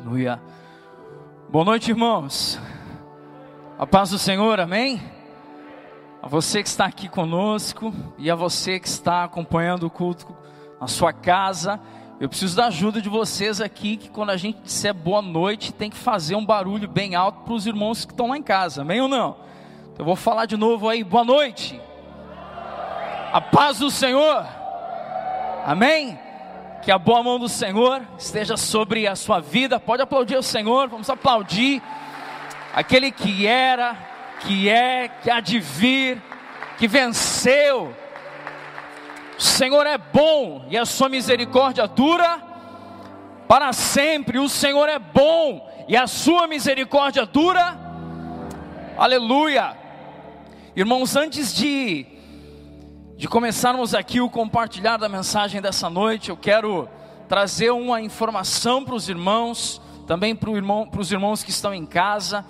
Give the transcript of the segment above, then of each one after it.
Aleluia. Boa noite, irmãos. A paz do Senhor, amém? A você que está aqui conosco e a você que está acompanhando o culto na sua casa. Eu preciso da ajuda de vocês aqui, que quando a gente disser boa noite, tem que fazer um barulho bem alto para os irmãos que estão lá em casa, amém ou não? Então eu vou falar de novo aí, boa noite. A paz do Senhor, amém? Que a boa mão do Senhor esteja sobre a sua vida. Pode aplaudir o Senhor, vamos aplaudir aquele que era, que é, que há de vir, que venceu o Senhor é bom e a sua misericórdia dura para sempre. O Senhor é bom e a sua misericórdia dura. Aleluia. Irmãos, antes de de começarmos aqui o compartilhar da mensagem dessa noite, eu quero trazer uma informação para os irmãos, também para, irmão, os irmãos que estão em casa,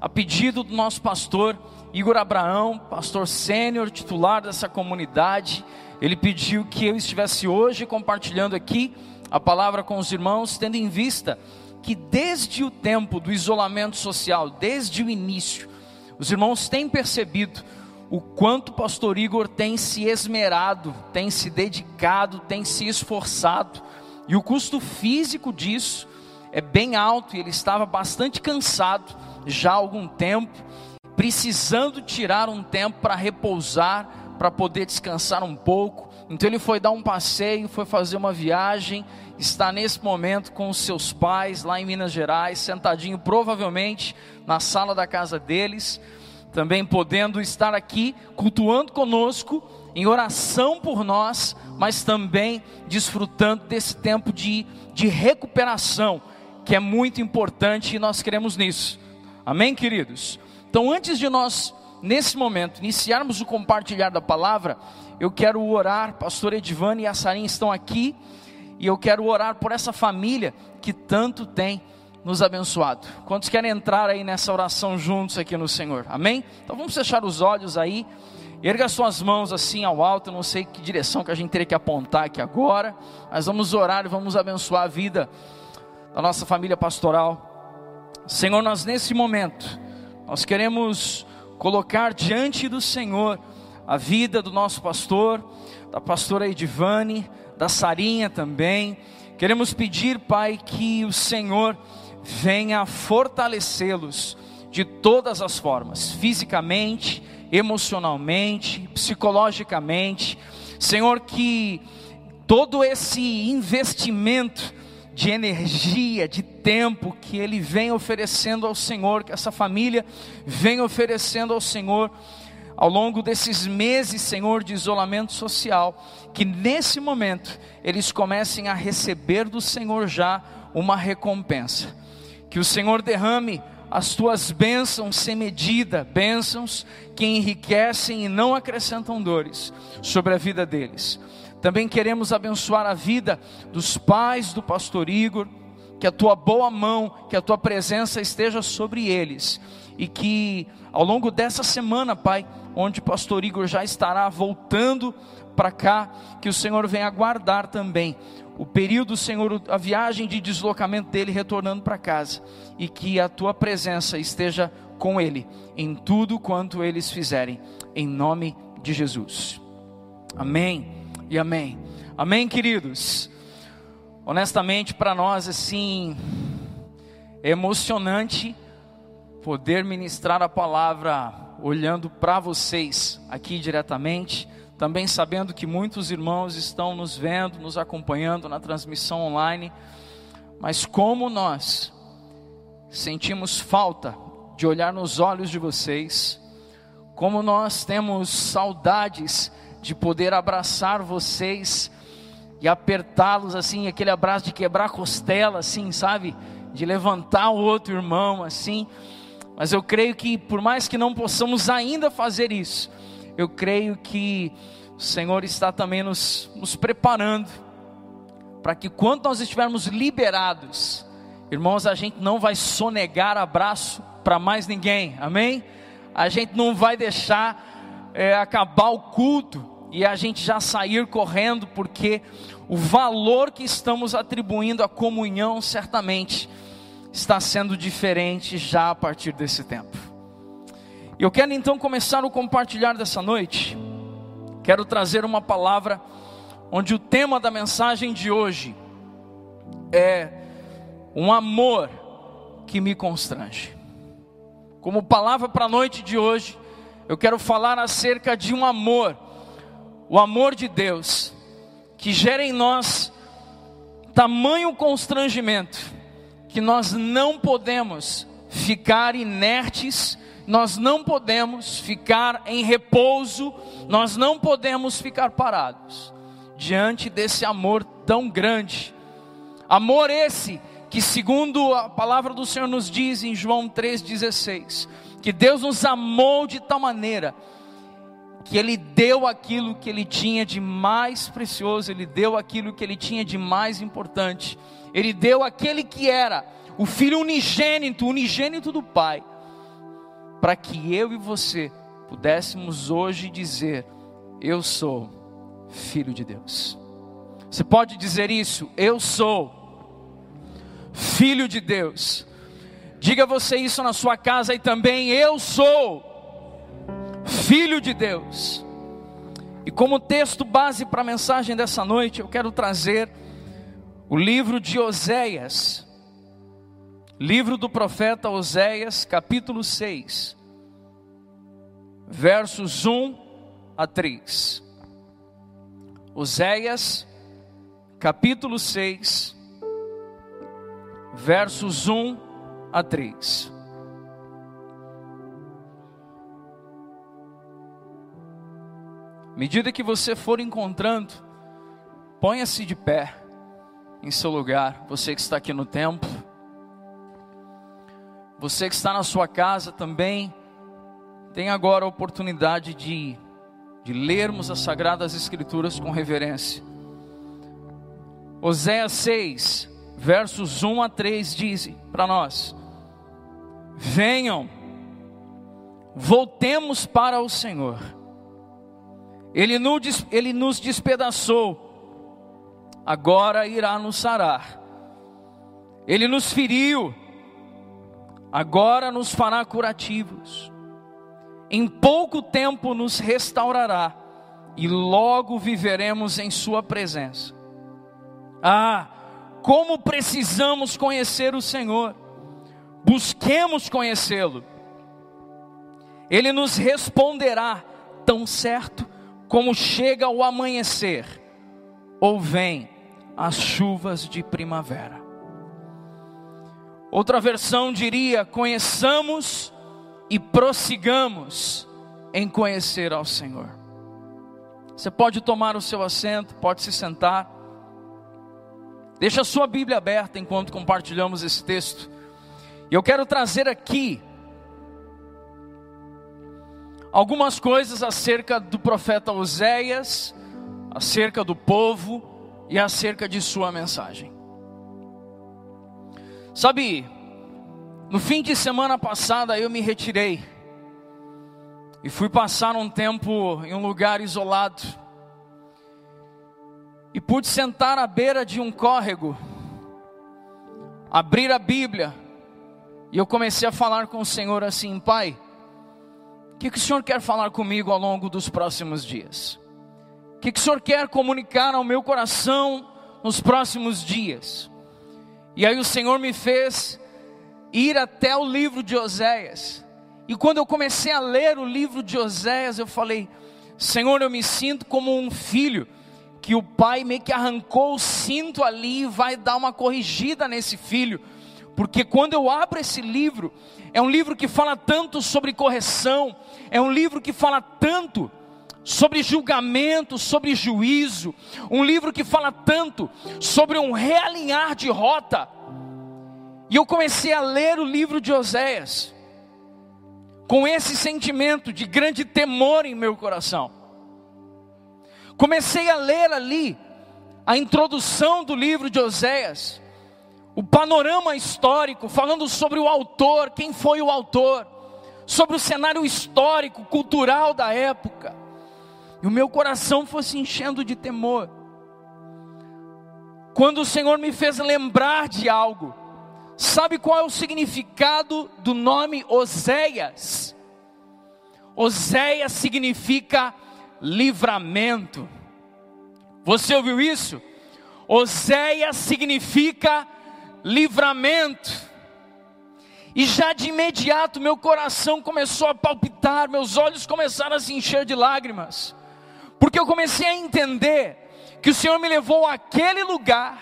a pedido do nosso pastor Igor Abraão, pastor sênior, titular dessa comunidade. Ele pediu que eu estivesse hoje compartilhando aqui a palavra com os irmãos, tendo em vista que desde o tempo do isolamento social, desde o início, os irmãos têm percebido o quanto o pastor Igor tem se esmerado, tem se dedicado, tem se esforçado, e o custo físico disso é bem alto, e ele estava bastante cansado já há algum tempo, precisando tirar um tempo para repousar, para poder descansar um pouco. Então ele foi dar um passeio, foi fazer uma viagem, está nesse momento com os seus pais lá em Minas Gerais, sentadinho provavelmente na sala da casa deles, também podendo estar aqui cultuando conosco em oração por nós, mas também desfrutando desse tempo de, de recuperação, que é muito importante e nós queremos nisso. Amém, queridos? Então, antes de nós nesse momento, iniciarmos o compartilhar da palavra, eu quero orar, pastor Edivane e a Sarinha estão aqui, e eu quero orar por essa família que tanto tem nos abençoado. Quantos querem entrar aí nessa oração juntos aqui no Senhor? Amém? Então vamos fechar os olhos aí. Erga suas mãos assim ao alto, não sei que direção que a gente teria que apontar aqui agora, mas vamos orar e vamos abençoar a vida da nossa família pastoral. Senhor, nós nesse momento, nós queremos colocar diante do Senhor a vida do nosso pastor, da pastora Edivane, da Sarinha também. Queremos pedir, Pai, que o Senhor venha fortalecê-los de todas as formas, fisicamente, emocionalmente, psicologicamente. Senhor, que todo esse investimento de energia, de tempo que ele vem oferecendo ao Senhor, que essa família vem oferecendo ao Senhor ao longo desses meses, Senhor, de isolamento social, que nesse momento eles comecem a receber do Senhor já uma recompensa. Que o Senhor derrame as tuas bênçãos sem medida, bênçãos que enriquecem e não acrescentam dores sobre a vida deles. Também queremos abençoar a vida dos pais do pastor Igor, que a tua boa mão, que a tua presença esteja sobre eles e que ao longo dessa semana, Pai, onde o pastor Igor já estará voltando para cá, que o Senhor venha guardar também o período, Senhor, a viagem de deslocamento dele retornando para casa e que a tua presença esteja com ele em tudo quanto eles fizerem, em nome de Jesus. Amém e amém. Amém, queridos. Honestamente, para nós, assim, é emocionante poder ministrar a palavra olhando para vocês aqui diretamente, também sabendo que muitos irmãos estão nos vendo, nos acompanhando na transmissão online, mas como nós sentimos falta de olhar nos olhos de vocês, como nós temos saudades de poder abraçar vocês e apertá-los assim, aquele abraço de quebrar costela, assim, sabe? De levantar o outro irmão, assim. Mas eu creio que, por mais que não possamos ainda fazer isso, eu creio que o Senhor está também nos, nos preparando para que, quando nós estivermos liberados, irmãos, a gente não vai sonegar abraço para mais ninguém, amém? A gente não vai deixar é, acabar o culto e a gente já sair correndo, porque o valor que estamos atribuindo à comunhão certamente está sendo diferente já a partir desse tempo. E eu quero então começar o compartilhar dessa noite. Quero trazer uma palavra onde o tema da mensagem de hoje é um amor que me constrange. Como palavra para a noite de hoje, eu quero falar acerca de um amor, o amor de Deus, que gera em nós tamanho constrangimento, que nós não podemos ficar inertes, nós não podemos ficar em repouso, nós não podemos ficar parados diante desse amor tão grande. Amor esse que, segundo a palavra do Senhor nos diz em João 3,16, que Deus nos amou de tal maneira que Ele deu aquilo que Ele tinha de mais precioso, Ele deu aquilo que Ele tinha de mais importante, Ele deu aquele que era o Filho unigênito, unigênito do Pai, para que eu e você pudéssemos hoje dizer: Eu sou filho de Deus. Você pode dizer isso? Eu sou filho de Deus. Diga você isso na sua casa e também eu sou filho de Deus. E como texto base para a mensagem dessa noite, eu quero trazer o livro de Oséias, livro do profeta Oséias, capítulo 6, versos 1 a 3. Oséias, capítulo 6, versos 1 a 3. Medida que você for encontrando, ponha-se de pé em seu lugar, você que está aqui no templo, você que está na sua casa também, tem agora a oportunidade de, de lermos as Sagradas Escrituras com reverência. Oséias 6, versos 1 a 3 dizem para nós: Venham, voltemos para o Senhor. Ele ele nos despedaçou, agora irá nos sarar. Ele nos feriu, agora nos fará curativos. Em pouco tempo nos restaurará, e logo viveremos em Sua presença. Ah, como precisamos conhecer o Senhor! busquemos conhecê-lo. Ele nos responderá tão certo como chega o amanhecer ou vem as chuvas de primavera. Outra versão diria: conheçamos e prossigamos em conhecer ao Senhor. Você pode tomar o seu assento, pode se sentar. Deixa a sua Bíblia aberta enquanto compartilhamos esse texto. E eu quero trazer aqui algumas coisas acerca do profeta Oséias, acerca do povo e acerca de sua mensagem. Sabe, no fim de semana passada eu me retirei e fui passar um tempo em um lugar isolado e pude sentar à beira de um córrego, abrir a Bíblia e eu comecei a falar com o Senhor assim: Pai, o que, que o Senhor quer falar comigo ao longo dos próximos dias? O que, que o Senhor quer comunicar ao meu coração nos próximos dias? E aí o Senhor me fez ir até o livro de Oséias. E quando eu comecei a ler o livro de Oséias, eu falei: Senhor, eu me sinto como um filho que o pai meio que arrancou o cinto ali e vai dar uma corrigida nesse filho porque quando eu abro esse livro, é um livro que fala tanto sobre correção, é um livro que fala tanto sobre julgamento, sobre juízo, um livro que fala tanto sobre um realinhar de rota. E eu comecei a ler o livro de Oséias, com esse sentimento de grande temor em meu coração. Comecei a ler ali a introdução do livro de Oséias o panorama histórico, falando sobre o autor, quem foi o autor, sobre o cenário histórico, cultural da época. E o meu coração foi se enchendo de temor. Quando o Senhor me fez lembrar de algo, Sabe qual é o significado do nome Oséias? Oséias significa livramento. Você ouviu isso? Oséias significa livramento. E já de imediato meu coração começou a palpitar, meus olhos começaram a se encher de lágrimas, porque eu comecei a entender que o Senhor me levou àquele lugar,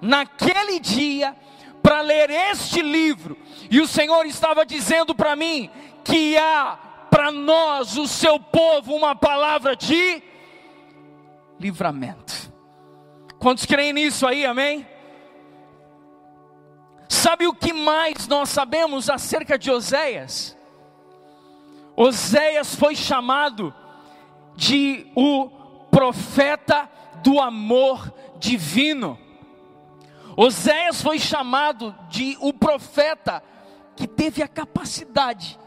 naquele dia, para ler este livro, e o Senhor estava dizendo para mim que há para nós, o seu povo, uma palavra de livramento. Quantos creem nisso aí, amém? Sabe o que mais nós sabemos acerca de Oséias? Oséias foi chamado de o profeta do amor divino. Oséias foi chamado de o profeta que teve a capacidade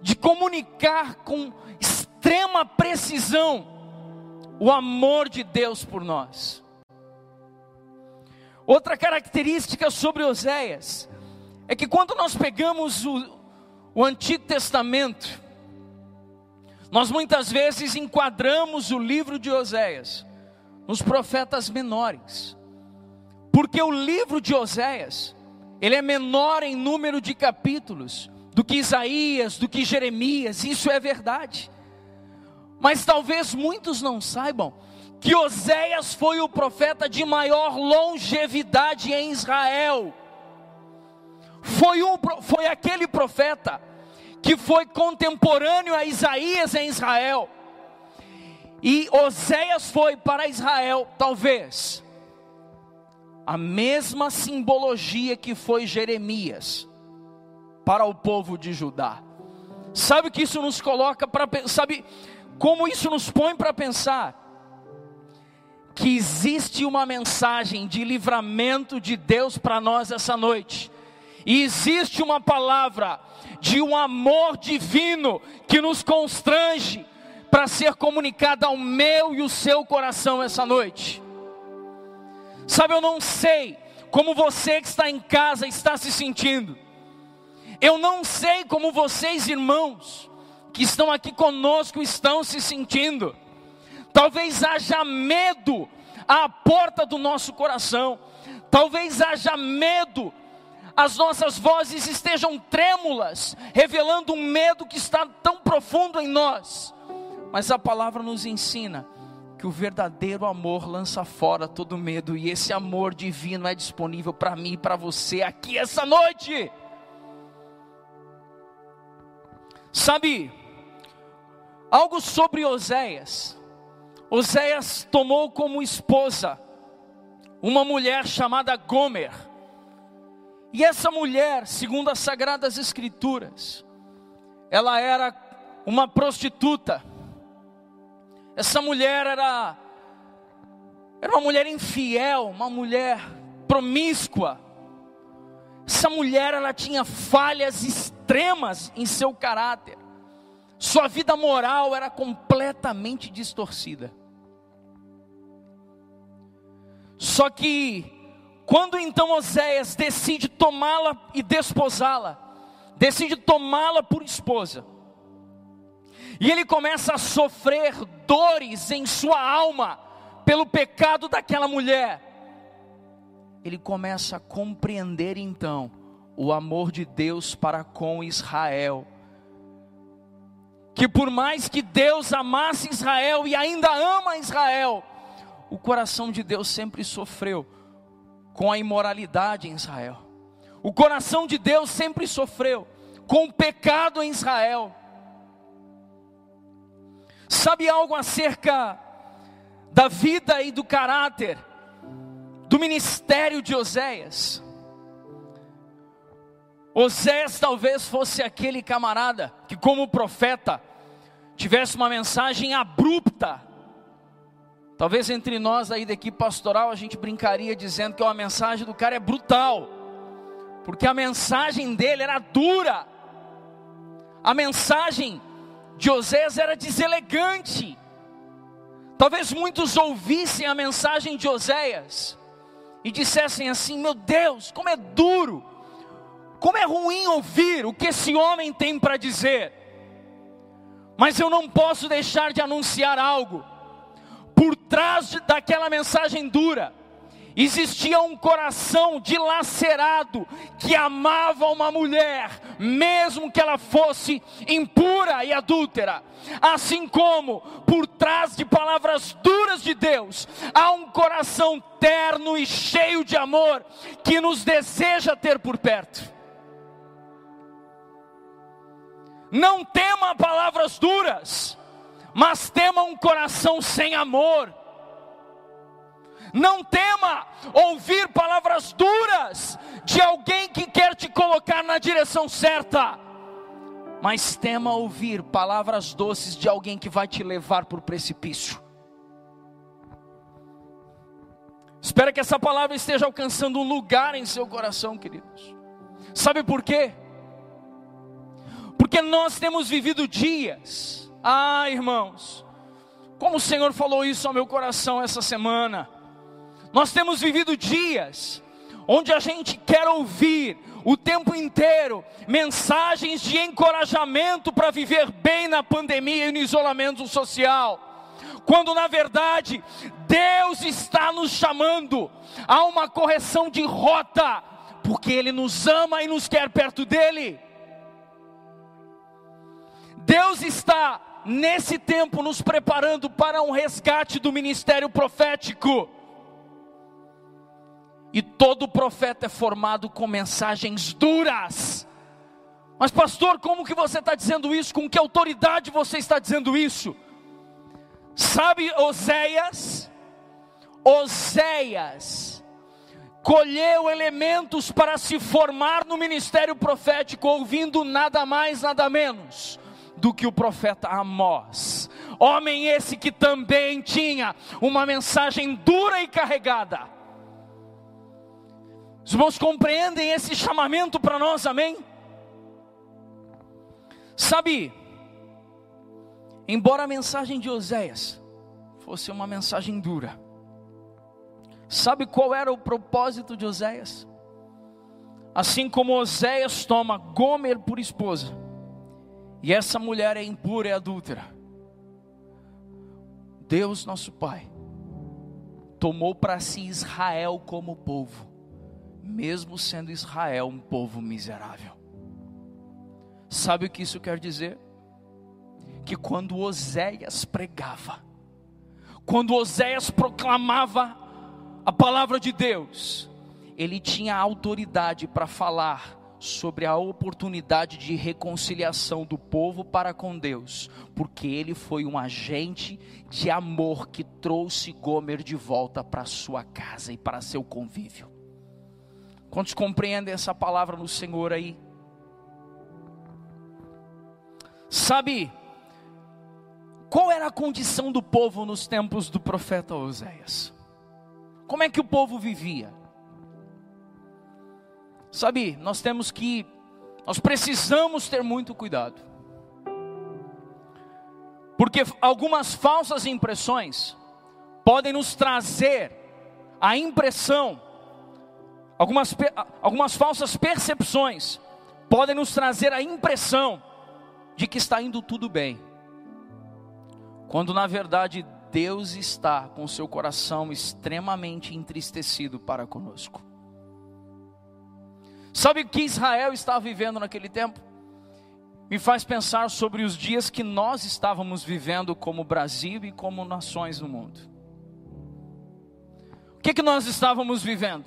de comunicar com extrema precisão o amor de Deus por nós. Outra característica sobre Oséias é que quando nós pegamos o, o Antigo Testamento, nós muitas vezes enquadramos o livro de Oséias nos profetas menores, porque o livro de Oséias ele é menor em número de capítulos do que Isaías, do que Jeremias, isso é verdade. Mas talvez muitos não saibam que Oséias foi o profeta de maior longevidade em Israel. Foi, um, foi aquele profeta que foi contemporâneo a Isaías em Israel. E Oséias foi para Israel, talvez, a mesma simbologia que foi Jeremias para o povo de Judá. Sabe o que isso nos coloca para sabe como isso nos põe para pensar? que existe uma mensagem de livramento de Deus para nós essa noite. E existe uma palavra de um amor divino que nos constrange para ser comunicada ao meu e o seu coração essa noite. Sabe, eu não sei como você que está em casa está se sentindo. Eu não sei como vocês, irmãos, que estão aqui conosco, estão se sentindo. Talvez haja medo à porta do nosso coração. Talvez haja medo, as nossas vozes estejam trêmulas, revelando um medo que está tão profundo em nós. Mas a palavra nos ensina que o verdadeiro amor lança fora todo medo, e esse amor divino é disponível para mim e para você aqui essa noite. Sabe, algo sobre Oséias, Oséias tomou como esposa uma mulher chamada Gomer. E essa mulher, segundo as sagradas escrituras, ela era uma prostituta. Essa mulher era era uma mulher infiel, uma mulher promíscua. Essa mulher ela tinha falhas extremas em seu caráter. Sua vida moral era completamente distorcida. Só que, quando então Oséias decide tomá-la e desposá-la, decide tomá-la por esposa, e ele começa a sofrer dores em sua alma pelo pecado daquela mulher, ele começa a compreender então o amor de Deus para com Israel. Que por mais que Deus amasse Israel e ainda ama Israel, o coração de Deus sempre sofreu com a imoralidade em Israel. O coração de Deus sempre sofreu com o pecado em Israel. Sabe algo acerca da vida e do caráter do ministério de Oséias? Oséias talvez fosse aquele camarada que, como profeta, tivesse uma mensagem abrupta. Talvez entre nós aí da equipe pastoral a gente brincaria dizendo que a mensagem do cara é brutal, porque a mensagem dele era dura, a mensagem de Oséias era deselegante. Talvez muitos ouvissem a mensagem de Oséias e dissessem assim: Meu Deus, como é duro, como é ruim ouvir o que esse homem tem para dizer. Mas eu não posso deixar de anunciar algo. Por trás daquela mensagem dura, existia um coração dilacerado que amava uma mulher, mesmo que ela fosse impura e adúltera. Assim como por trás de palavras duras de Deus, há um coração terno e cheio de amor que nos deseja ter por perto. Não tema palavras duras, mas tema um coração sem amor não tema ouvir palavras duras de alguém que quer te colocar na direção certa, mas tema ouvir palavras doces de alguém que vai te levar para o precipício. Espero que essa palavra esteja alcançando um lugar em seu coração, queridos. Sabe por quê? Porque nós temos vivido dias, ah, irmãos, como o Senhor falou isso ao meu coração essa semana. Nós temos vivido dias onde a gente quer ouvir o tempo inteiro mensagens de encorajamento para viver bem na pandemia e no isolamento social, quando na verdade Deus está nos chamando a uma correção de rota, porque Ele nos ama e nos quer perto dEle. Deus está nesse tempo nos preparando para um resgate do ministério profético. E todo profeta é formado com mensagens duras. Mas pastor, como que você está dizendo isso? Com que autoridade você está dizendo isso? Sabe Oséias? Oséias colheu elementos para se formar no ministério profético, ouvindo nada mais, nada menos do que o profeta Amós. Homem esse que também tinha uma mensagem dura e carregada os irmãos compreendem esse chamamento para nós, amém? Sabe, embora a mensagem de Oséias fosse uma mensagem dura, sabe qual era o propósito de Oséias? Assim como Oséias toma Gomer por esposa, e essa mulher é impura e adúltera, Deus nosso Pai tomou para si Israel como povo mesmo sendo Israel um povo miserável. Sabe o que isso quer dizer? Que quando Oséias pregava, quando Oséias proclamava a palavra de Deus, ele tinha autoridade para falar sobre a oportunidade de reconciliação do povo para com Deus, porque ele foi um agente de amor que trouxe Gomer de volta para sua casa e para seu convívio. Quantos compreendem essa palavra no Senhor aí? Sabe, qual era a condição do povo nos tempos do profeta Oséias? Como é que o povo vivia? Sabe, nós temos que, nós precisamos ter muito cuidado, porque algumas falsas impressões podem nos trazer a impressão algumas, algumas falsas percepções podem nos trazer a impressão de que está indo tudo bem, quando na verdade Deus está com seu coração extremamente entristecido para conosco. Sabe o que Israel estava vivendo naquele tempo? Me faz pensar sobre os dias que nós estávamos vivendo como Brasil e como nações no mundo. O que, que nós estávamos vivendo?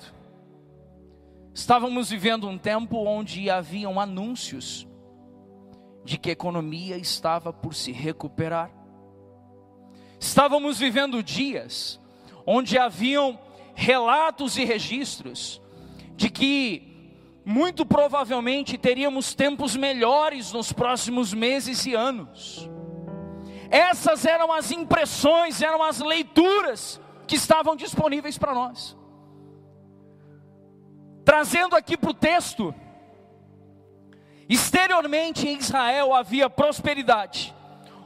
Estávamos vivendo um tempo onde haviam anúncios de que a economia estava por se recuperar. Estávamos vivendo dias onde haviam relatos e registros de que muito provavelmente teríamos tempos melhores nos próximos meses e anos. Essas eram as impressões, eram as leituras que estavam disponíveis para nós. Trazendo aqui para o texto, exteriormente em Israel havia prosperidade,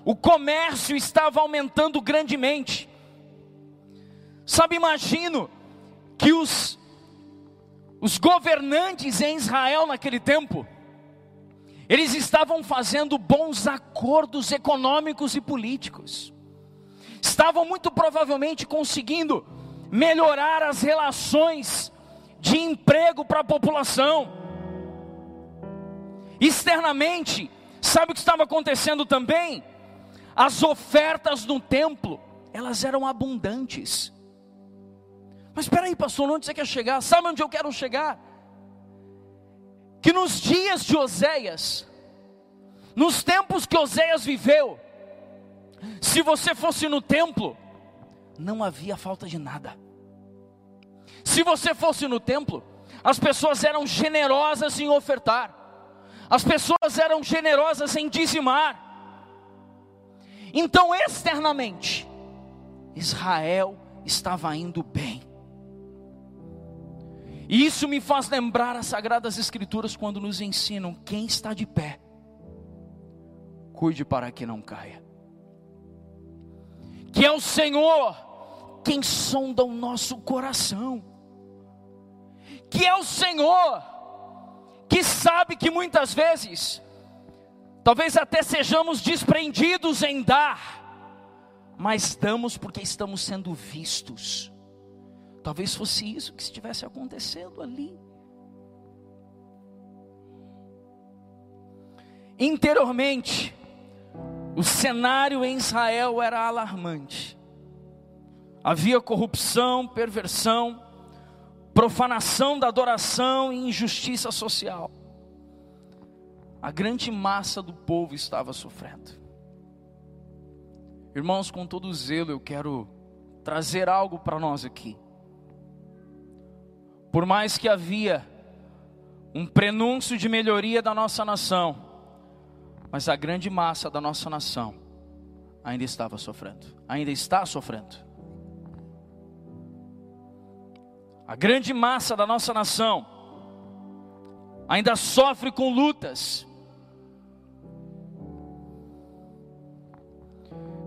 o comércio estava aumentando grandemente. Sabe, imagino que os, os governantes em Israel naquele tempo, eles estavam fazendo bons acordos econômicos e políticos, estavam muito provavelmente conseguindo melhorar as relações de emprego para a população. Externamente, sabe o que estava acontecendo também? As ofertas no templo, elas eram abundantes. Mas espera aí, pastor, onde você quer chegar? Sabe onde eu quero chegar? que nos dias de Oséias, nos tempos que Oséias viveu, se você fosse no templo, não havia falta de nada. Se você fosse no templo, as pessoas eram generosas em ofertar, as pessoas eram generosas em dizimar. Então, externamente, Israel estava indo bem. E isso me faz lembrar as Sagradas Escrituras quando nos ensinam: quem está de pé, cuide para que não caia. Que é o Senhor quem sonda o nosso coração. Que é o Senhor que sabe que muitas vezes, talvez até sejamos desprendidos em dar, mas damos porque estamos sendo vistos Talvez fosse isso que estivesse acontecendo ali. Interiormente, o cenário em Israel era alarmante. Havia corrupção, perversão, profanação da adoração e injustiça social. A grande massa do povo estava sofrendo. Irmãos, com todo zelo, eu quero trazer algo para nós aqui. Por mais que havia um prenúncio de melhoria da nossa nação, mas a grande massa da nossa nação ainda estava sofrendo, ainda está sofrendo. A grande massa da nossa nação ainda sofre com lutas.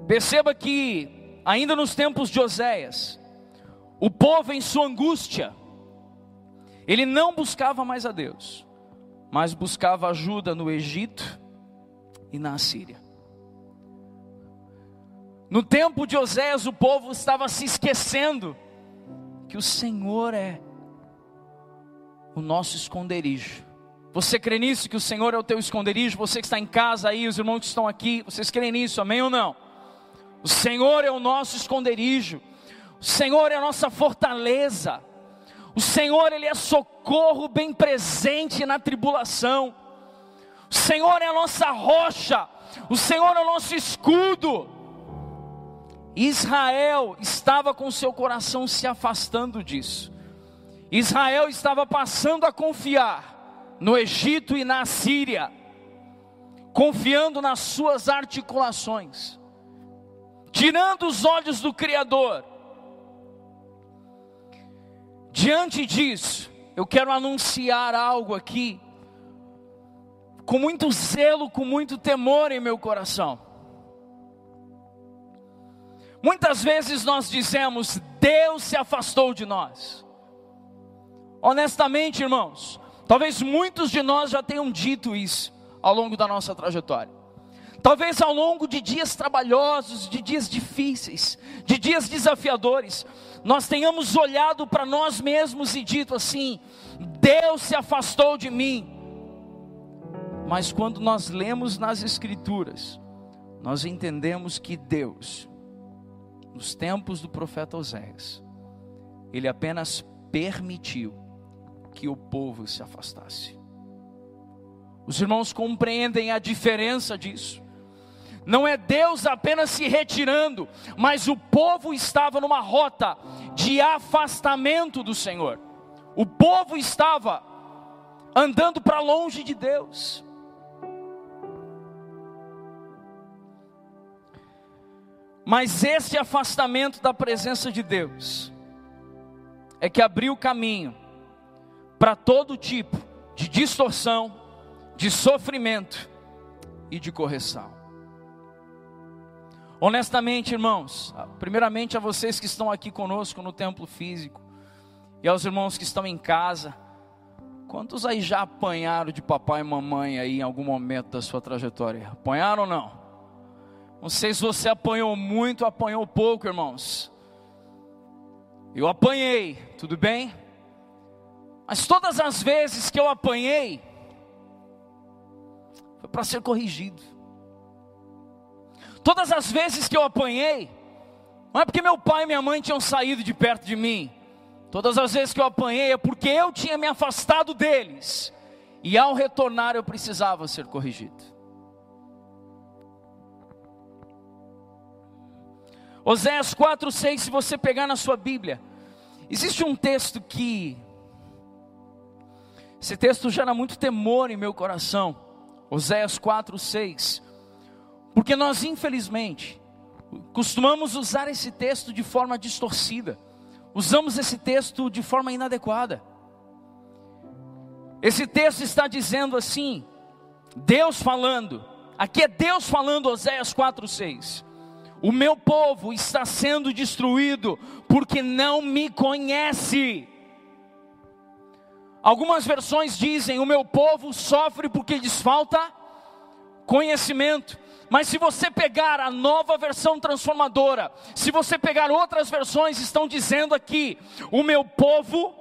Perceba que, ainda nos tempos de Oséias, o povo em sua angústia, ele não buscava mais a Deus, mas buscava ajuda no Egito e na Síria. No tempo de Oséias, o povo estava se esquecendo que o Senhor é o nosso esconderijo. Você crê nisso, que o Senhor é o teu esconderijo? Você que está em casa aí, os irmãos que estão aqui, vocês creem nisso, amém ou não? O Senhor é o nosso esconderijo, o Senhor é a nossa fortaleza. O Senhor, Ele é socorro bem presente na tribulação. O Senhor é a nossa rocha. O Senhor é o nosso escudo. Israel estava com seu coração se afastando disso. Israel estava passando a confiar no Egito e na Síria, confiando nas suas articulações, tirando os olhos do Criador Diante disso, eu quero anunciar algo aqui, com muito zelo, com muito temor em meu coração. Muitas vezes nós dizemos, Deus se afastou de nós. Honestamente, irmãos, talvez muitos de nós já tenham dito isso ao longo da nossa trajetória. Talvez ao longo de dias trabalhosos, de dias difíceis, de dias desafiadores, nós tenhamos olhado para nós mesmos e dito assim: Deus se afastou de mim. Mas quando nós lemos nas Escrituras, nós entendemos que Deus, nos tempos do profeta Oséias, ele apenas permitiu que o povo se afastasse. Os irmãos compreendem a diferença disso não é Deus apenas se retirando, mas o povo estava numa rota de afastamento do Senhor. O povo estava andando para longe de Deus. Mas esse afastamento da presença de Deus é que abriu caminho para todo tipo de distorção, de sofrimento e de correção. Honestamente, irmãos, primeiramente a vocês que estão aqui conosco no templo físico, e aos irmãos que estão em casa, Quantos aí já apanharam de papai e mamãe aí em algum momento da sua trajetória? Apanharam ou não? Não sei se você apanhou muito ou apanhou pouco, irmãos. Eu apanhei, tudo bem? Mas todas as vezes que eu apanhei, foi para ser corrigido. Todas as vezes que eu apanhei, não é porque meu pai e minha mãe tinham saído de perto de mim. Todas as vezes que eu apanhei é porque eu tinha me afastado deles. E ao retornar eu precisava ser corrigido. Oséias 4, 6, se você pegar na sua Bíblia, existe um texto que, esse texto gera muito temor em meu coração, Oséias 4, 6, porque nós infelizmente, costumamos usar esse texto de forma distorcida, usamos esse texto de forma inadequada, esse texto está dizendo assim, Deus falando, aqui é Deus falando, Oséias 4, 6, o meu povo está sendo destruído porque não me conhece. Algumas versões dizem: o meu povo sofre porque lhes falta conhecimento. Mas se você pegar a nova versão transformadora, se você pegar outras versões, estão dizendo aqui: o meu povo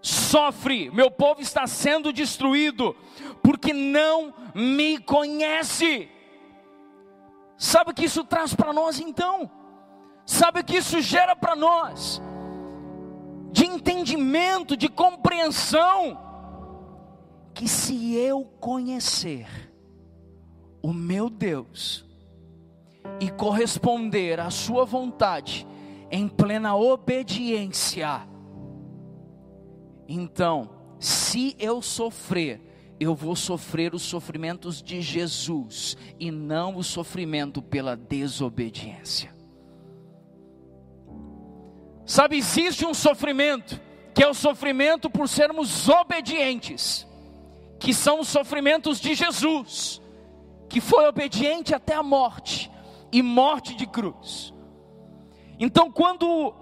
sofre, meu povo está sendo destruído, porque não me conhece. Sabe o que isso traz para nós então? Sabe o que isso gera para nós? De entendimento, de compreensão. Que se eu conhecer o meu Deus e corresponder à Sua vontade em plena obediência, então, se eu sofrer, eu vou sofrer os sofrimentos de Jesus e não o sofrimento pela desobediência. Sabe, existe um sofrimento, que é o sofrimento por sermos obedientes, que são os sofrimentos de Jesus, que foi obediente até a morte e morte de cruz. Então, quando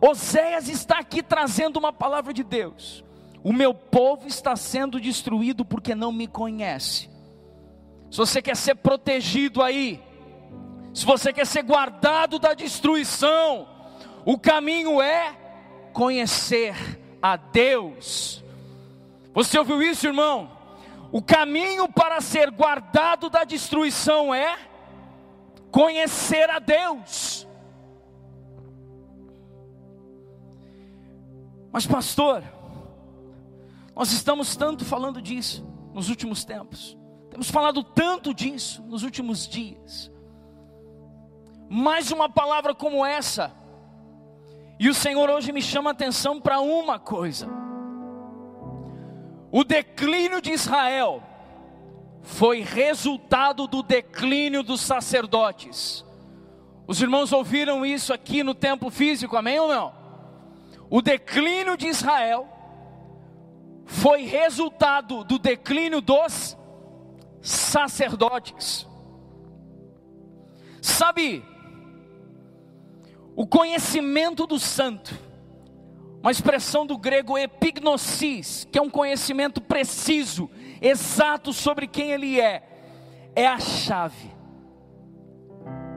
Oséias está aqui trazendo uma palavra de Deus, o meu povo está sendo destruído porque não me conhece. Se você quer ser protegido aí, se você quer ser guardado da destruição, o caminho é conhecer a Deus. Você ouviu isso, irmão? O caminho para ser guardado da destruição é conhecer a Deus. Mas, pastor, nós estamos tanto falando disso nos últimos tempos. Temos falado tanto disso nos últimos dias. Mais uma palavra como essa. E o Senhor hoje me chama a atenção para uma coisa. O declínio de Israel foi resultado do declínio dos sacerdotes. Os irmãos ouviram isso aqui no templo físico, amém ou não? O declínio de Israel foi resultado do declínio dos sacerdotes. Sabe, o conhecimento do santo, uma expressão do grego epignosis, que é um conhecimento preciso, exato sobre quem ele é, é a chave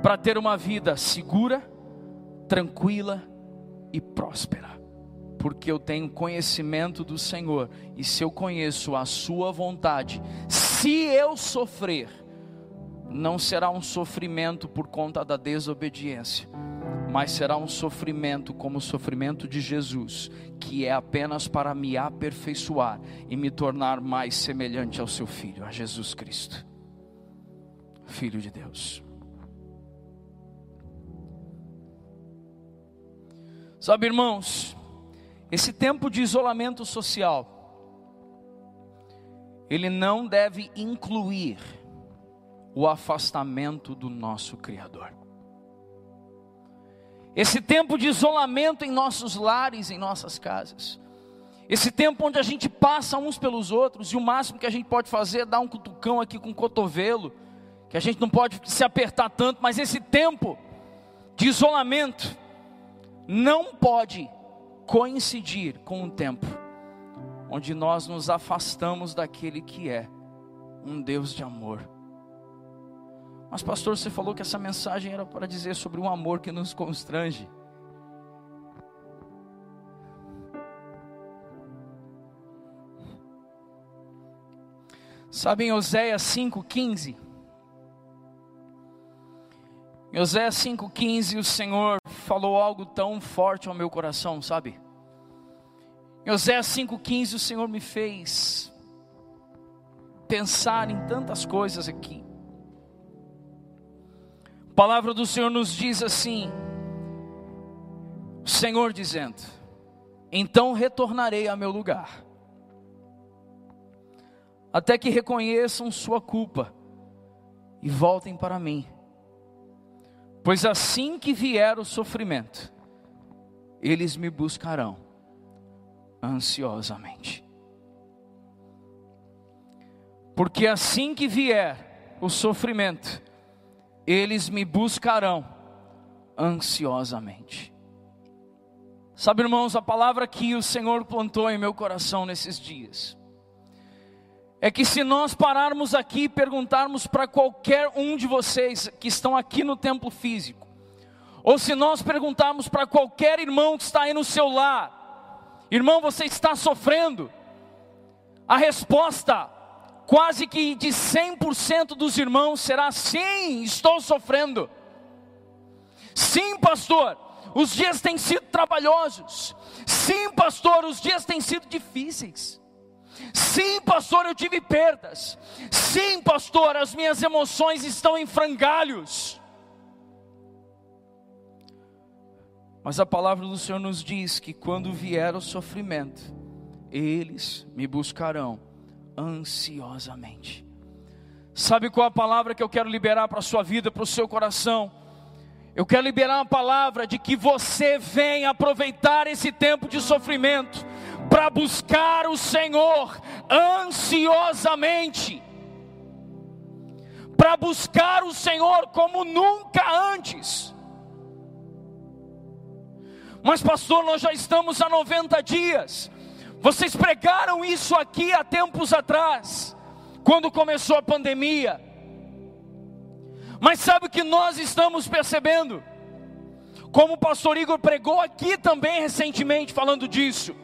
para ter uma vida segura, tranquila e próspera. Porque eu tenho conhecimento do Senhor, e se eu conheço a Sua vontade, se eu sofrer, não será um sofrimento por conta da desobediência, mas será um sofrimento como o sofrimento de Jesus, que é apenas para me aperfeiçoar e me tornar mais semelhante ao Seu Filho, a Jesus Cristo, Filho de Deus. Sabe, irmãos, esse tempo de isolamento social, ele não deve incluir o afastamento do nosso Criador. Esse tempo de isolamento em nossos lares, em nossas casas, esse tempo onde a gente passa uns pelos outros e o máximo que a gente pode fazer é dar um cutucão aqui com o cotovelo, que a gente não pode se apertar tanto, mas esse tempo de isolamento não pode coincidir com o tempo onde nós nos afastamos daquele que é um Deus de amor. Mas, pastor, você falou que essa mensagem era para dizer sobre um amor que nos constrange. Sabe em Oséias 5,15? Em Oséias 5,15 o Senhor falou algo tão forte ao meu coração, sabe? Em Oséias 5,15 o Senhor me fez pensar em tantas coisas aqui. Palavra do Senhor nos diz assim: Senhor dizendo: Então retornarei a meu lugar, até que reconheçam sua culpa e voltem para mim. Pois assim que vier o sofrimento, eles me buscarão ansiosamente. Porque assim que vier o sofrimento, eles me buscarão ansiosamente. Sabe, irmãos, a palavra que o Senhor plantou em meu coração nesses dias é que se nós pararmos aqui e perguntarmos para qualquer um de vocês que estão aqui no templo físico, ou se nós perguntarmos para qualquer irmão que está aí no seu lar, irmão, você está sofrendo? A resposta, quase que de 100% dos irmãos, será sim, estou sofrendo. Sim, pastor, os dias têm sido trabalhosos. Sim, pastor, os dias têm sido difíceis. Sim, pastor, eu tive perdas. Sim, pastor, as minhas emoções estão em frangalhos. Mas a palavra do Senhor nos diz que quando vier o sofrimento, eles me buscarão ansiosamente. Sabe qual a palavra que eu quero liberar para a sua vida, para o seu coração? Eu quero liberar uma palavra de que você vem aproveitar esse tempo de sofrimento para buscar o Senhor ansiosamente, para buscar o Senhor como nunca antes. Mas, pastor, nós já estamos há 90 dias. Vocês pregaram isso aqui há tempos atrás, quando começou a pandemia. Mas sabe o que nós estamos percebendo? Como o pastor Igor pregou aqui também recentemente falando disso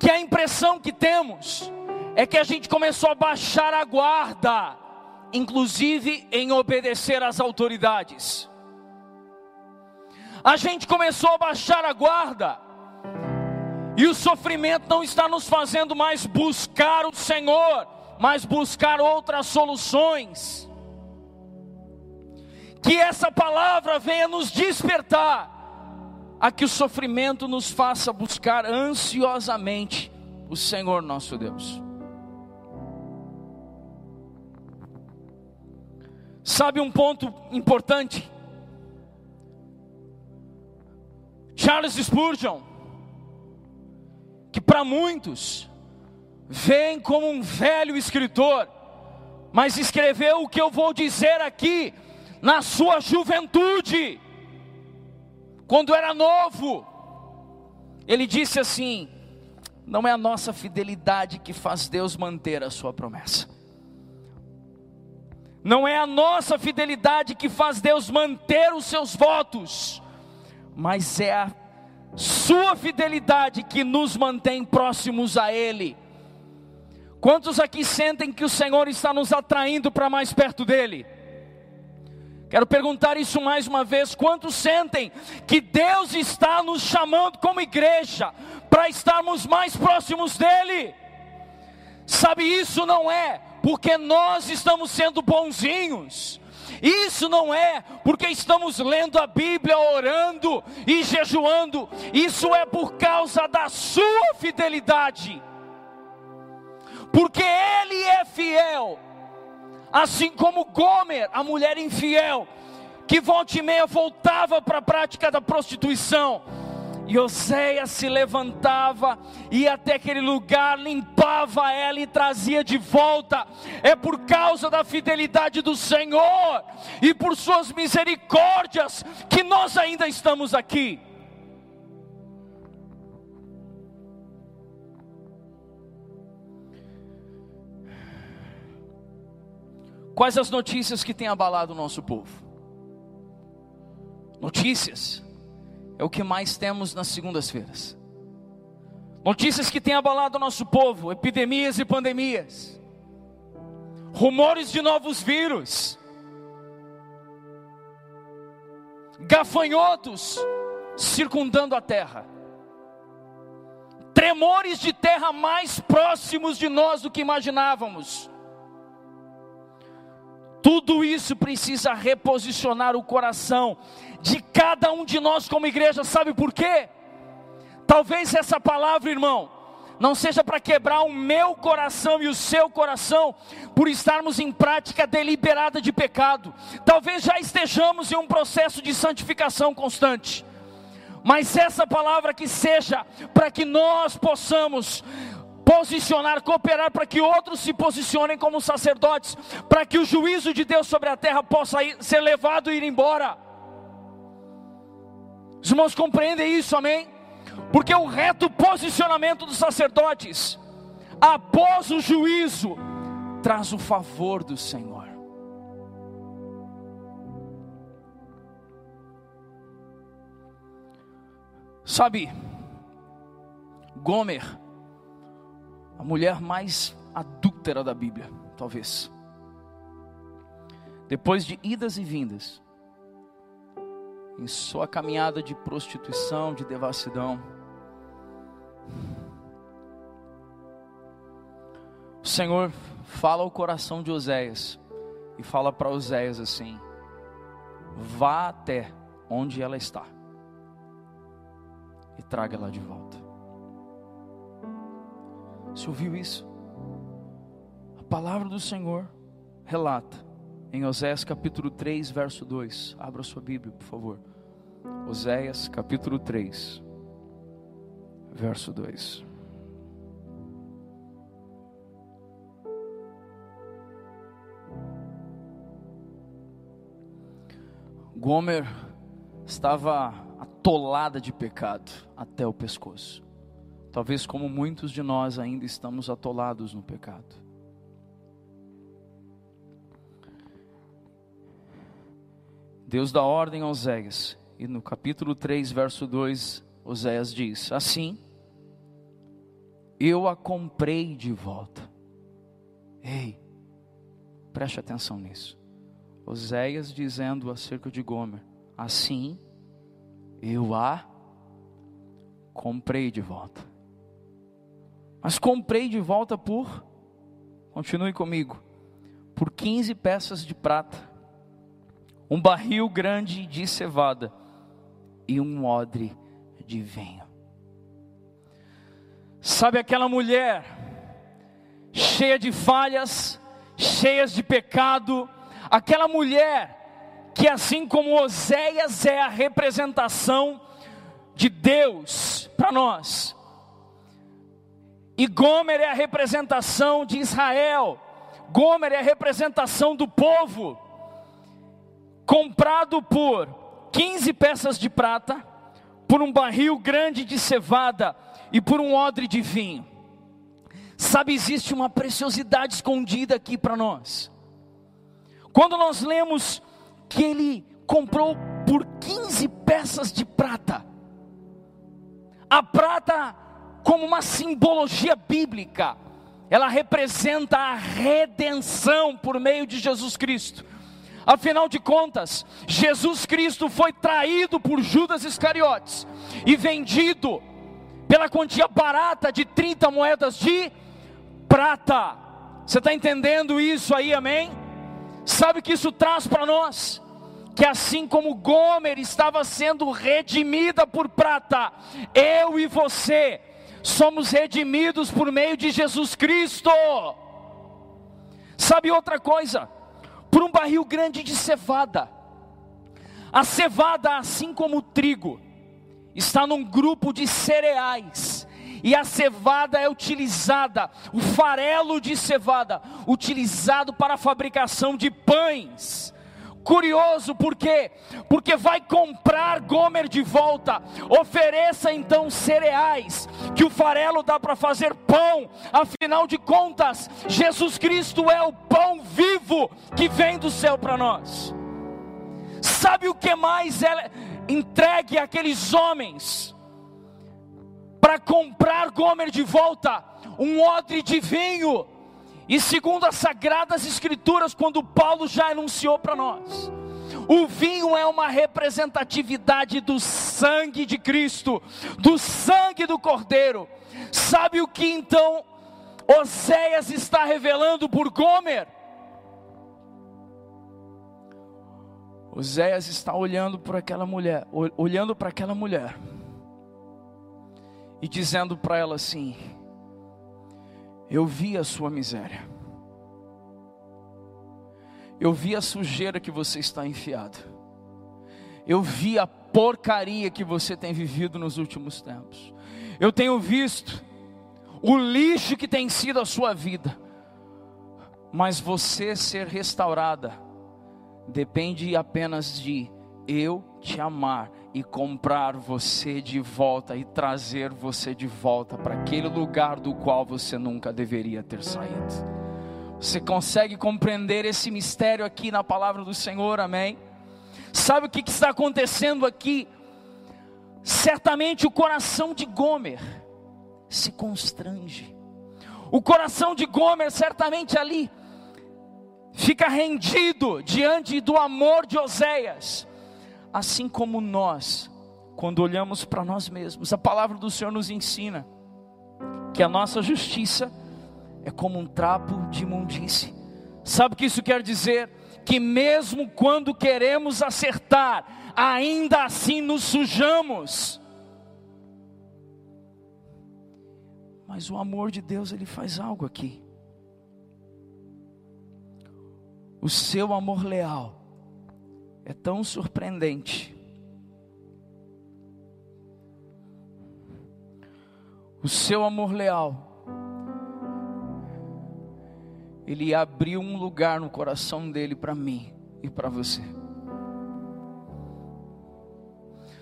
que a impressão que temos é que a gente começou a baixar a guarda, inclusive em obedecer às autoridades. A gente começou a baixar a guarda, e o sofrimento não está nos fazendo mais buscar o Senhor, mas buscar outras soluções. Que essa palavra venha nos despertar a que o sofrimento nos faça buscar ansiosamente o Senhor nosso Deus. Sabe um ponto importante? Charles Spurgeon, que para muitos vem como um velho escritor, mas escreveu o que eu vou dizer aqui na sua juventude quando era novo, ele disse assim: Não é a nossa fidelidade que faz Deus manter a sua promessa. Não é a nossa fidelidade que faz Deus manter os seus votos, mas é a sua fidelidade que nos mantém próximos a Ele. Quantos aqui sentem que o Senhor está nos atraindo para mais perto dEle? Quero perguntar isso mais uma vez: quantos sentem que Deus está nos chamando como igreja para estarmos mais próximos dEle? Sabe, isso não é porque nós estamos sendo bonzinhos, isso não é porque estamos lendo a Bíblia, orando e jejuando, isso é por causa da Sua fidelidade, porque Ele é fiel. Assim como Gomer, a mulher infiel, que volta e meia voltava para a prática da prostituição. E Oséias se levantava, ia até aquele lugar, limpava ela e trazia de volta. É por causa da fidelidade do Senhor e por suas misericórdias que nós ainda estamos aqui. Quais as notícias que têm abalado o nosso povo? Notícias é o que mais temos nas segundas-feiras. Notícias que têm abalado o nosso povo, epidemias e pandemias, rumores de novos vírus, gafanhotos circundando a terra, tremores de terra mais próximos de nós do que imaginávamos. Tudo isso precisa reposicionar o coração de cada um de nós como igreja, sabe por quê? Talvez essa palavra, irmão, não seja para quebrar o meu coração e o seu coração, por estarmos em prática deliberada de pecado. Talvez já estejamos em um processo de santificação constante, mas essa palavra que seja para que nós possamos posicionar, cooperar para que outros se posicionem como sacerdotes, para que o juízo de Deus sobre a terra possa ir, ser levado e ir embora. Os irmãos compreendem isso, amém? Porque o reto posicionamento dos sacerdotes, após o juízo, traz o favor do Senhor. Sabe, Gomer, a mulher mais adúltera da Bíblia, talvez. Depois de idas e vindas, em sua caminhada de prostituição, de devassidão, o Senhor fala ao coração de Oséias e fala para Oséias assim: vá até onde ela está e traga ela de volta. Você ouviu isso? A palavra do Senhor relata em Oséias capítulo 3, verso 2. Abra sua Bíblia, por favor. Oséias capítulo 3, verso 2. Gomer estava atolada de pecado até o pescoço. Talvez como muitos de nós ainda estamos atolados no pecado. Deus dá ordem a Oséias, e no capítulo 3, verso 2, Oséias diz: Assim, eu a comprei de volta. Ei, preste atenção nisso. Oséias dizendo acerca de Gomer: Assim, eu a comprei de volta. Mas comprei de volta por, continue comigo, por 15 peças de prata, um barril grande de cevada e um odre de vinho. Sabe aquela mulher cheia de falhas, cheias de pecado, aquela mulher que assim como Oséias é a representação de Deus para nós, e Gomer é a representação de Israel. Gomer é a representação do povo. Comprado por 15 peças de prata, por um barril grande de cevada e por um odre de vinho. Sabe, existe uma preciosidade escondida aqui para nós. Quando nós lemos que ele comprou por 15 peças de prata, a prata como uma simbologia bíblica. Ela representa a redenção por meio de Jesus Cristo. Afinal de contas, Jesus Cristo foi traído por Judas Iscariotes e vendido pela quantia barata de 30 moedas de prata. Você está entendendo isso aí, amém? Sabe o que isso traz para nós? Que assim como Gomer estava sendo redimida por prata, eu e você somos redimidos por meio de Jesus Cristo. Sabe outra coisa? Por um barril grande de cevada. A cevada, assim como o trigo, está num grupo de cereais. E a cevada é utilizada, o farelo de cevada, utilizado para a fabricação de pães. Curioso, por quê? Porque vai comprar Gomer de volta. Ofereça então cereais, que o farelo dá para fazer pão. Afinal de contas, Jesus Cristo é o pão vivo que vem do céu para nós. Sabe o que mais é entregue àqueles homens para comprar Gomer de volta? Um odre de vinho e segundo as sagradas escrituras, quando Paulo já anunciou para nós, o vinho é uma representatividade do sangue de Cristo, do sangue do Cordeiro. Sabe o que então Oséias está revelando por Gomer? Oséias está olhando para aquela mulher, olhando para aquela mulher e dizendo para ela assim: eu vi a sua miséria. Eu vi a sujeira que você está enfiado. Eu vi a porcaria que você tem vivido nos últimos tempos. Eu tenho visto o lixo que tem sido a sua vida. Mas você ser restaurada depende apenas de eu te amar e comprar você de volta e trazer você de volta para aquele lugar do qual você nunca deveria ter saído. Você consegue compreender esse mistério aqui na palavra do Senhor, amém? Sabe o que, está acontecendo aqui? Certamente o coração de Gomer se constrange. O coração de Gomer, certamente ali, fica rendido diante do amor de Oséias assim como nós, quando olhamos para nós mesmos, a palavra do Senhor nos ensina que a nossa justiça é como um trapo de imundície. Sabe o que isso quer dizer? Que mesmo quando queremos acertar, ainda assim nos sujamos. Mas o amor de Deus, ele faz algo aqui. O seu amor leal é tão surpreendente. O seu amor leal, ele abriu um lugar no coração dele para mim e para você.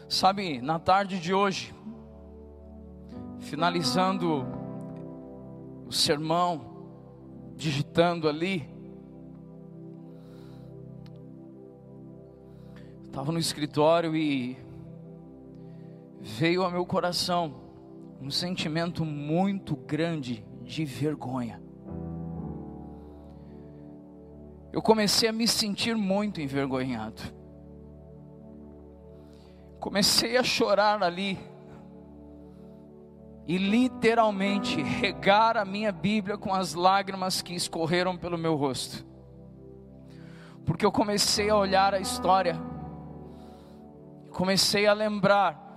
Sabe, na tarde de hoje, finalizando o sermão, digitando ali, Estava no escritório e veio ao meu coração um sentimento muito grande de vergonha. Eu comecei a me sentir muito envergonhado. Comecei a chorar ali e literalmente regar a minha Bíblia com as lágrimas que escorreram pelo meu rosto. Porque eu comecei a olhar a história comecei a lembrar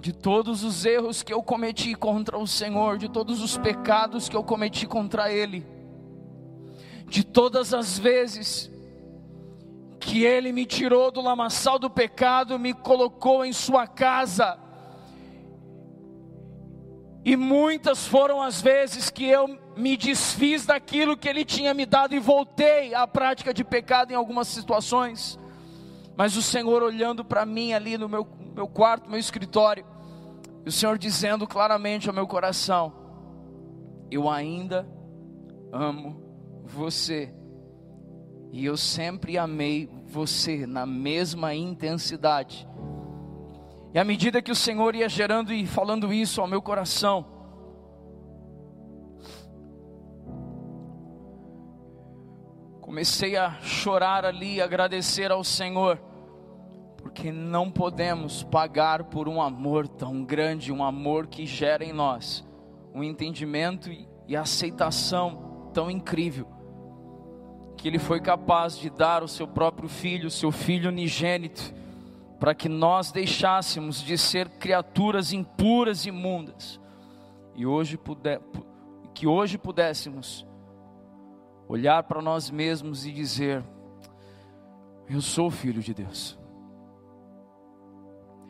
de todos os erros que eu cometi contra o Senhor, de todos os pecados que eu cometi contra Ele, de todas as vezes que Ele me tirou do lamaçal do pecado, me colocou em Sua casa, e muitas foram as vezes que eu me desfiz daquilo que Ele tinha me dado e voltei à prática de pecado em algumas situações. Mas o Senhor olhando para mim ali no meu, meu quarto, meu escritório, e o Senhor dizendo claramente ao meu coração: Eu ainda amo você, e eu sempre amei você na mesma intensidade. E à medida que o Senhor ia gerando e falando isso ao meu coração, comecei a chorar ali, agradecer ao Senhor porque não podemos pagar por um amor tão grande, um amor que gera em nós um entendimento e aceitação tão incrível, que Ele foi capaz de dar o seu próprio filho, o seu filho unigênito, para que nós deixássemos de ser criaturas impuras e imundas, e hoje puder, que hoje pudéssemos olhar para nós mesmos e dizer: Eu sou filho de Deus.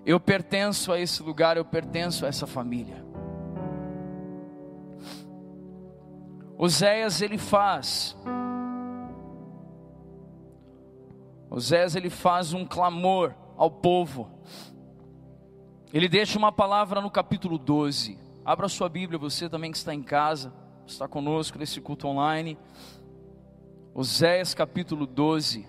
Eu pertenço a esse lugar, eu pertenço a essa família. Oséias ele faz Osés ele faz um clamor ao povo. Ele deixa uma palavra no capítulo 12. Abra sua Bíblia, você também que está em casa, está conosco nesse culto online. Oséias capítulo 12.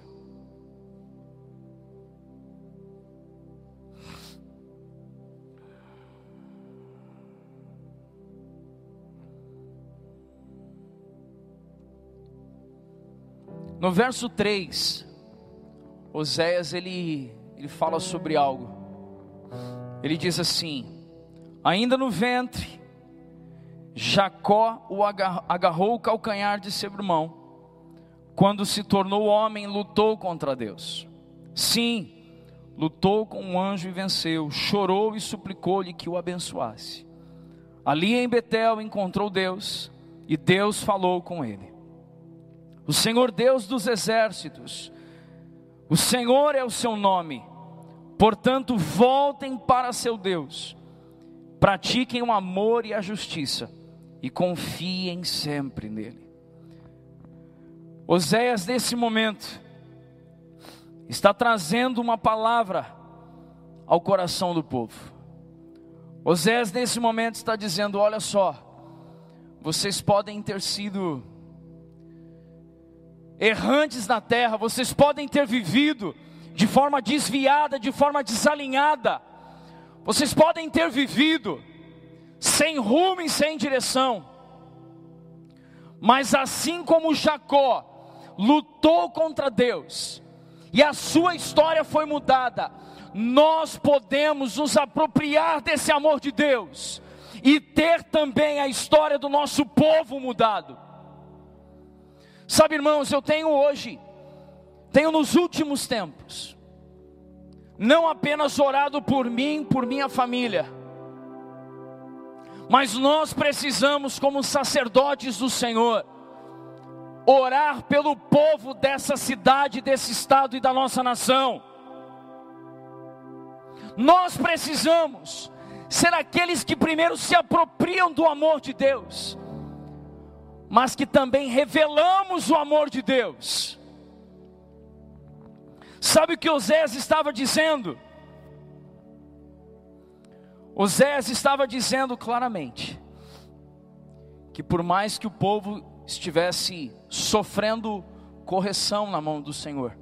No verso 3, Oséias ele, ele fala sobre algo. Ele diz assim: Ainda no ventre, Jacó o agarrou o calcanhar de seu irmão. Quando se tornou homem, lutou contra Deus. Sim, lutou com um anjo e venceu. Chorou e suplicou-lhe que o abençoasse. Ali em Betel encontrou Deus e Deus falou com ele. O Senhor Deus dos exércitos, o Senhor é o seu nome, portanto, voltem para seu Deus, pratiquem o amor e a justiça, e confiem sempre nele. Oséias, nesse momento, está trazendo uma palavra ao coração do povo. Oséias, nesse momento, está dizendo: Olha só, vocês podem ter sido errantes na terra, vocês podem ter vivido de forma desviada, de forma desalinhada, vocês podem ter vivido sem rumo e sem direção, mas assim como Jacó lutou contra Deus, e a sua história foi mudada, nós podemos nos apropriar desse amor de Deus e ter também a história do nosso povo mudado. Sabe, irmãos, eu tenho hoje, tenho nos últimos tempos, não apenas orado por mim, por minha família, mas nós precisamos, como sacerdotes do Senhor, orar pelo povo dessa cidade, desse estado e da nossa nação. Nós precisamos ser aqueles que primeiro se apropriam do amor de Deus mas que também revelamos o amor de Deus. Sabe o que Osés estava dizendo? Osés estava dizendo claramente que por mais que o povo estivesse sofrendo correção na mão do Senhor,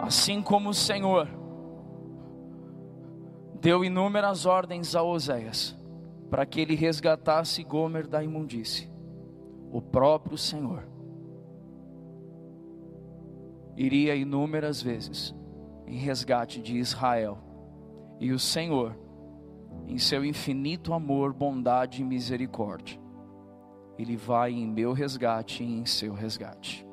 assim como o Senhor deu inúmeras ordens a Oséias, para que ele resgatasse Gomer da imundície. O próprio Senhor iria inúmeras vezes em resgate de Israel. E o Senhor, em seu infinito amor, bondade e misericórdia, ele vai em meu resgate e em seu resgate.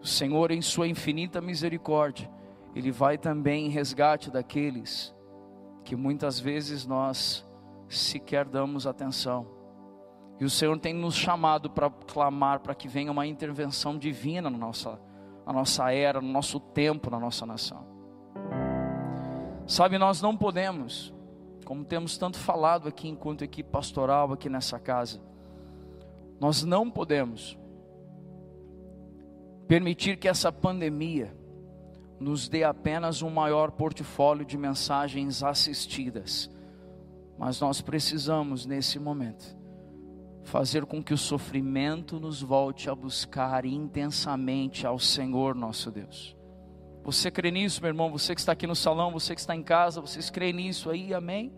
O Senhor, em sua infinita misericórdia, ele vai também em resgate daqueles que muitas vezes nós sequer damos atenção. E o Senhor tem nos chamado para clamar para que venha uma intervenção divina na nossa, na nossa era, no nosso tempo, na nossa nação. Sabe, nós não podemos, como temos tanto falado aqui enquanto equipe pastoral aqui nessa casa, nós não podemos permitir que essa pandemia nos dê apenas um maior portfólio de mensagens assistidas mas nós precisamos, nesse momento, fazer com que o sofrimento nos volte a buscar intensamente ao Senhor nosso Deus. Você crê nisso, meu irmão? Você que está aqui no salão, você que está em casa, vocês creem nisso aí, amém?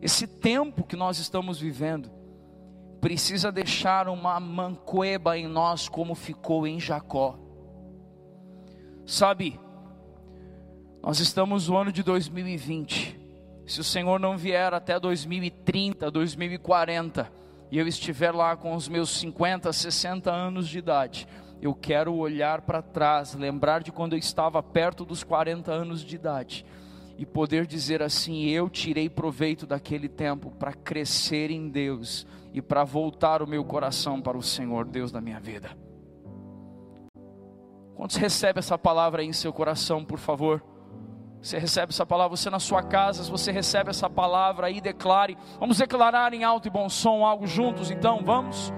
Esse tempo que nós estamos vivendo precisa deixar uma mancoeba em nós, como ficou em Jacó. Sabe, nós estamos no ano de 2020 se o Senhor não vier até 2030, 2040, e eu estiver lá com os meus 50, 60 anos de idade, eu quero olhar para trás, lembrar de quando eu estava perto dos 40 anos de idade e poder dizer assim: eu tirei proveito daquele tempo para crescer em Deus e para voltar o meu coração para o Senhor, Deus da minha vida. Quantos recebe essa palavra aí em seu coração, por favor? Você recebe essa palavra, você na sua casa, você recebe essa palavra aí, declare. Vamos declarar em alto e bom som algo juntos, então, vamos?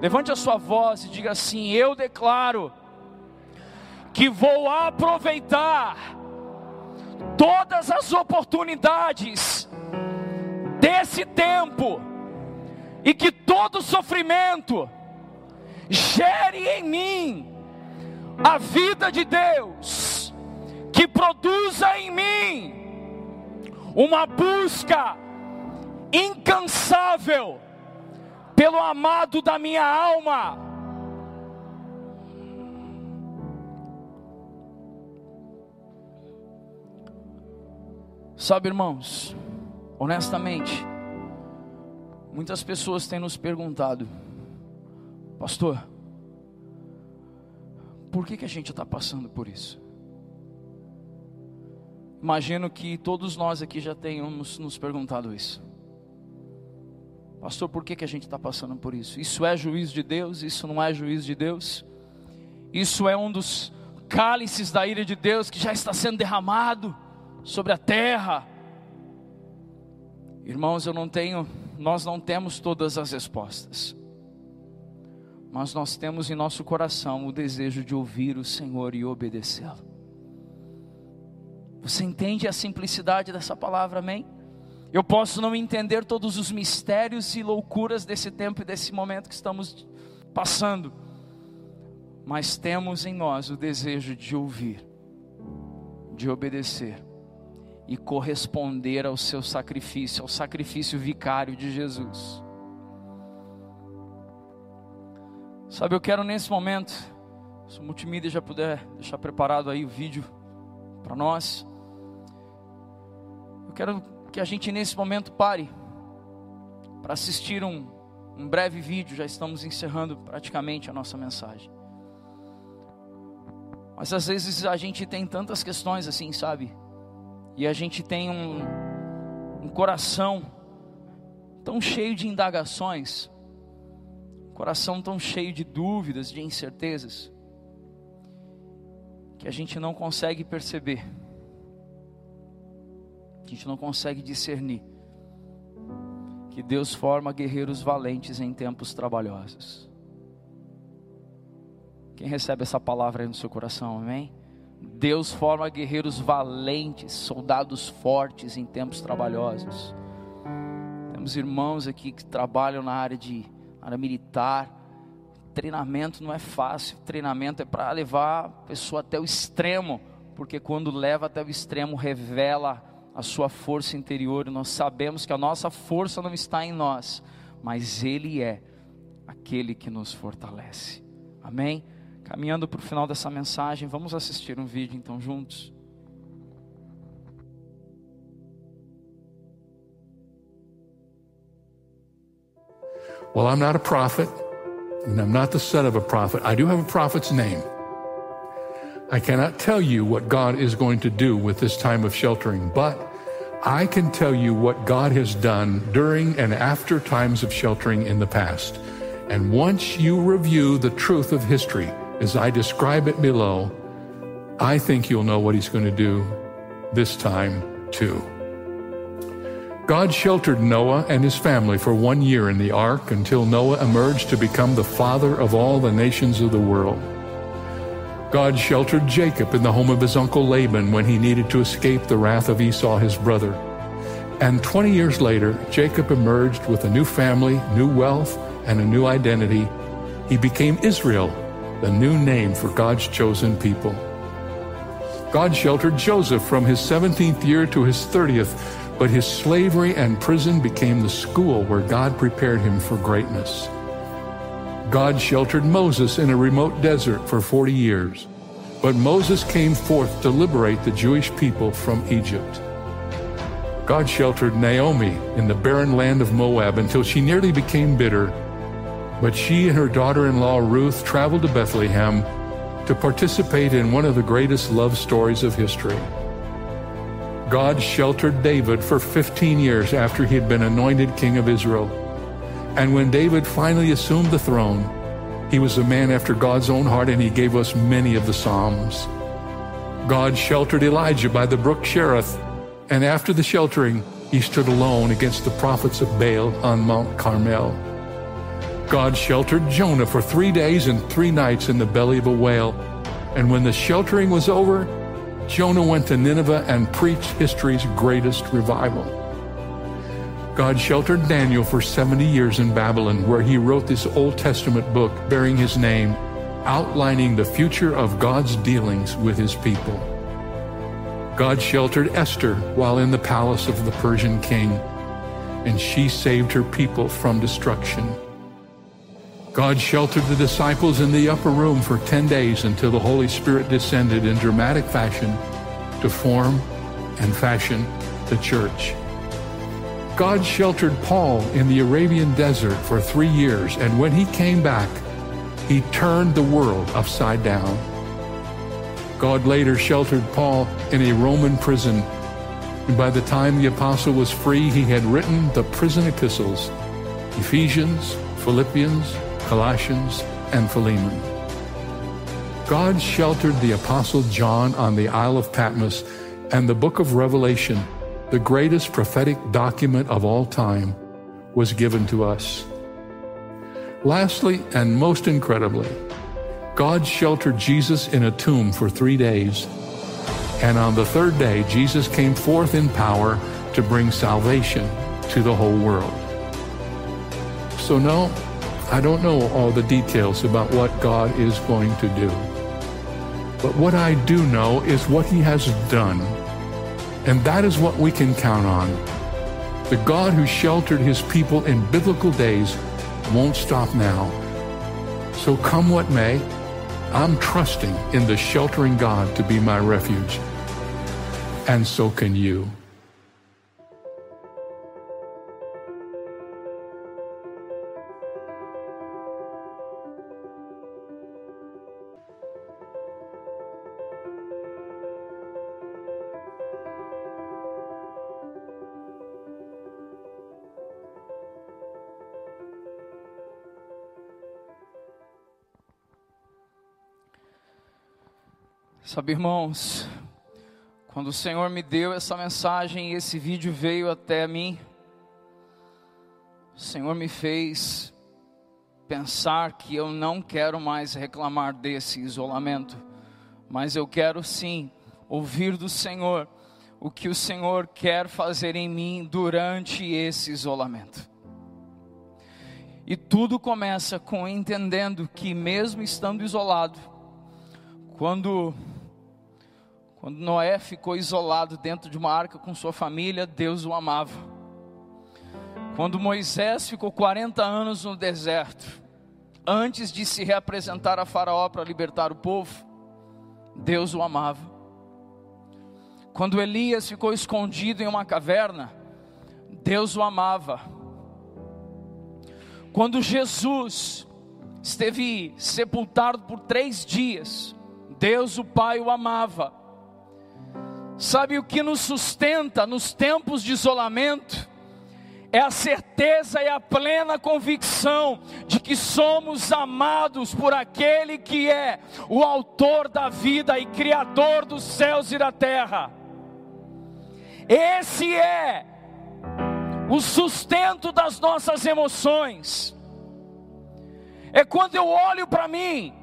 Levante a sua voz e diga assim: Eu declaro que vou aproveitar todas as oportunidades desse tempo e que todo sofrimento gere em mim a vida de Deus, que produza em mim uma busca incansável pelo amado da minha alma. Sabe, irmãos, honestamente, muitas pessoas têm nos perguntado, pastor, por que, que a gente está passando por isso? Imagino que todos nós aqui já tenhamos nos perguntado isso. Pastor, por que, que a gente está passando por isso? Isso é juízo de Deus? Isso não é juízo de Deus? Isso é um dos cálices da ira de Deus que já está sendo derramado sobre a terra. Irmãos, eu não tenho, nós não temos todas as respostas. Mas nós temos em nosso coração o desejo de ouvir o Senhor e obedecê-lo. Você entende a simplicidade dessa palavra, amém? Eu posso não entender todos os mistérios e loucuras desse tempo e desse momento que estamos passando, mas temos em nós o desejo de ouvir, de obedecer e corresponder ao seu sacrifício, ao sacrifício vicário de Jesus. Sabe, eu quero nesse momento, se o multimídia já puder deixar preparado aí o vídeo para nós, eu quero que a gente nesse momento pare para assistir um, um breve vídeo, já estamos encerrando praticamente a nossa mensagem. Mas às vezes a gente tem tantas questões assim, sabe? E a gente tem um, um coração tão cheio de indagações, um coração tão cheio de dúvidas, de incertezas, que a gente não consegue perceber a gente não consegue discernir que Deus forma guerreiros valentes em tempos trabalhosos. Quem recebe essa palavra aí no seu coração, amém? Deus forma guerreiros valentes, soldados fortes em tempos trabalhosos. Temos irmãos aqui que trabalham na área de área militar. Treinamento não é fácil, treinamento é para levar a pessoa até o extremo, porque quando leva até o extremo revela a sua força interior, e nós sabemos que a nossa força não está em nós, mas Ele é aquele que nos fortalece. Amém? Caminhando para o final dessa mensagem, vamos assistir um vídeo então juntos. Well, I'm not a prophet, and I'm not the son of a prophet. I do have a prophet's name. I cannot tell you what God is going to do with this time of sheltering, but I can tell you what God has done during and after times of sheltering in the past. And once you review the truth of history as I describe it below, I think you'll know what He's going to do this time too. God sheltered Noah and his family for one year in the ark until Noah emerged to become the father of all the nations of the world. God sheltered Jacob in the home of his uncle Laban when he needed to escape the wrath of Esau, his brother. And 20 years later, Jacob emerged with a new family, new wealth, and a new identity. He became Israel, the new name for God's chosen people. God sheltered Joseph from his 17th year to his 30th, but his slavery and prison became the school where God prepared him for greatness. God sheltered Moses in a remote desert for 40 years. But Moses came forth to liberate the Jewish people from Egypt. God sheltered Naomi in the barren land of Moab until she nearly became bitter. But she and her daughter in law Ruth traveled to Bethlehem to participate in one of the greatest love stories of history. God sheltered David for 15 years after he had been anointed king of Israel. And when David finally assumed the throne, he was a man after God's own heart and he gave us many of the Psalms. God sheltered Elijah by the brook Cherith, and after the sheltering, he stood alone against the prophets of Baal on Mount Carmel. God sheltered Jonah for three days and three nights in the belly of a whale. And when the sheltering was over, Jonah went to Nineveh and preached history's greatest revival. God sheltered Daniel for 70 years in Babylon, where he wrote this Old Testament book bearing his name, outlining the future of God's dealings with his people. God sheltered Esther while in the palace of the Persian king, and she saved her people from destruction. God sheltered the disciples in the upper room for 10 days until the Holy Spirit descended in dramatic fashion to form and fashion the church. God sheltered Paul in the Arabian desert for three years, and when he came back, he turned the world upside down. God later sheltered Paul in a Roman prison, and by the time the apostle was free, he had written the prison epistles Ephesians, Philippians, Colossians, and Philemon. God sheltered the apostle John on the Isle of Patmos, and the book of Revelation, the greatest prophetic document of all time, was given to us. Lastly, and most incredibly, God sheltered Jesus in a tomb for three days. And on the third day, Jesus came forth in power to bring salvation to the whole world. So, no, I don't know all the details about what God is going to do. But what I do know is what He has done. And that is what we can count on. The God who sheltered His people in biblical days won't stop now. So come what may, I'm trusting in the sheltering God to be my refuge. And so can you. Sabe, irmãos, quando o Senhor me deu essa mensagem e esse vídeo veio até mim, o Senhor me fez pensar que eu não quero mais reclamar desse isolamento, mas eu quero sim ouvir do Senhor o que o Senhor quer fazer em mim durante esse isolamento. E tudo começa com entendendo que, mesmo estando isolado, quando quando Noé ficou isolado dentro de uma arca com sua família, Deus o amava. Quando Moisés ficou 40 anos no deserto, antes de se reapresentar a Faraó para libertar o povo, Deus o amava. Quando Elias ficou escondido em uma caverna, Deus o amava. Quando Jesus esteve sepultado por três dias, Deus o Pai o amava. Sabe o que nos sustenta nos tempos de isolamento? É a certeza e a plena convicção de que somos amados por aquele que é o autor da vida e criador dos céus e da terra. Esse é o sustento das nossas emoções. É quando eu olho para mim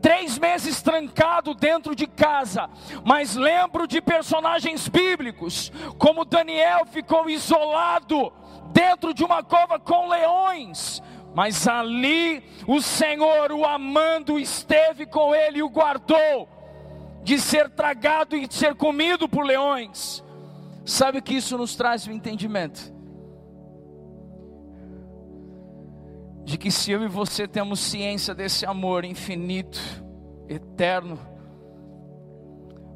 três meses trancado dentro de casa, mas lembro de personagens bíblicos, como Daniel ficou isolado dentro de uma cova com leões, mas ali o Senhor, o amando, esteve com ele e o guardou de ser tragado e de ser comido por leões. Sabe que isso nos traz o entendimento? De que se eu e você temos ciência desse amor infinito, eterno,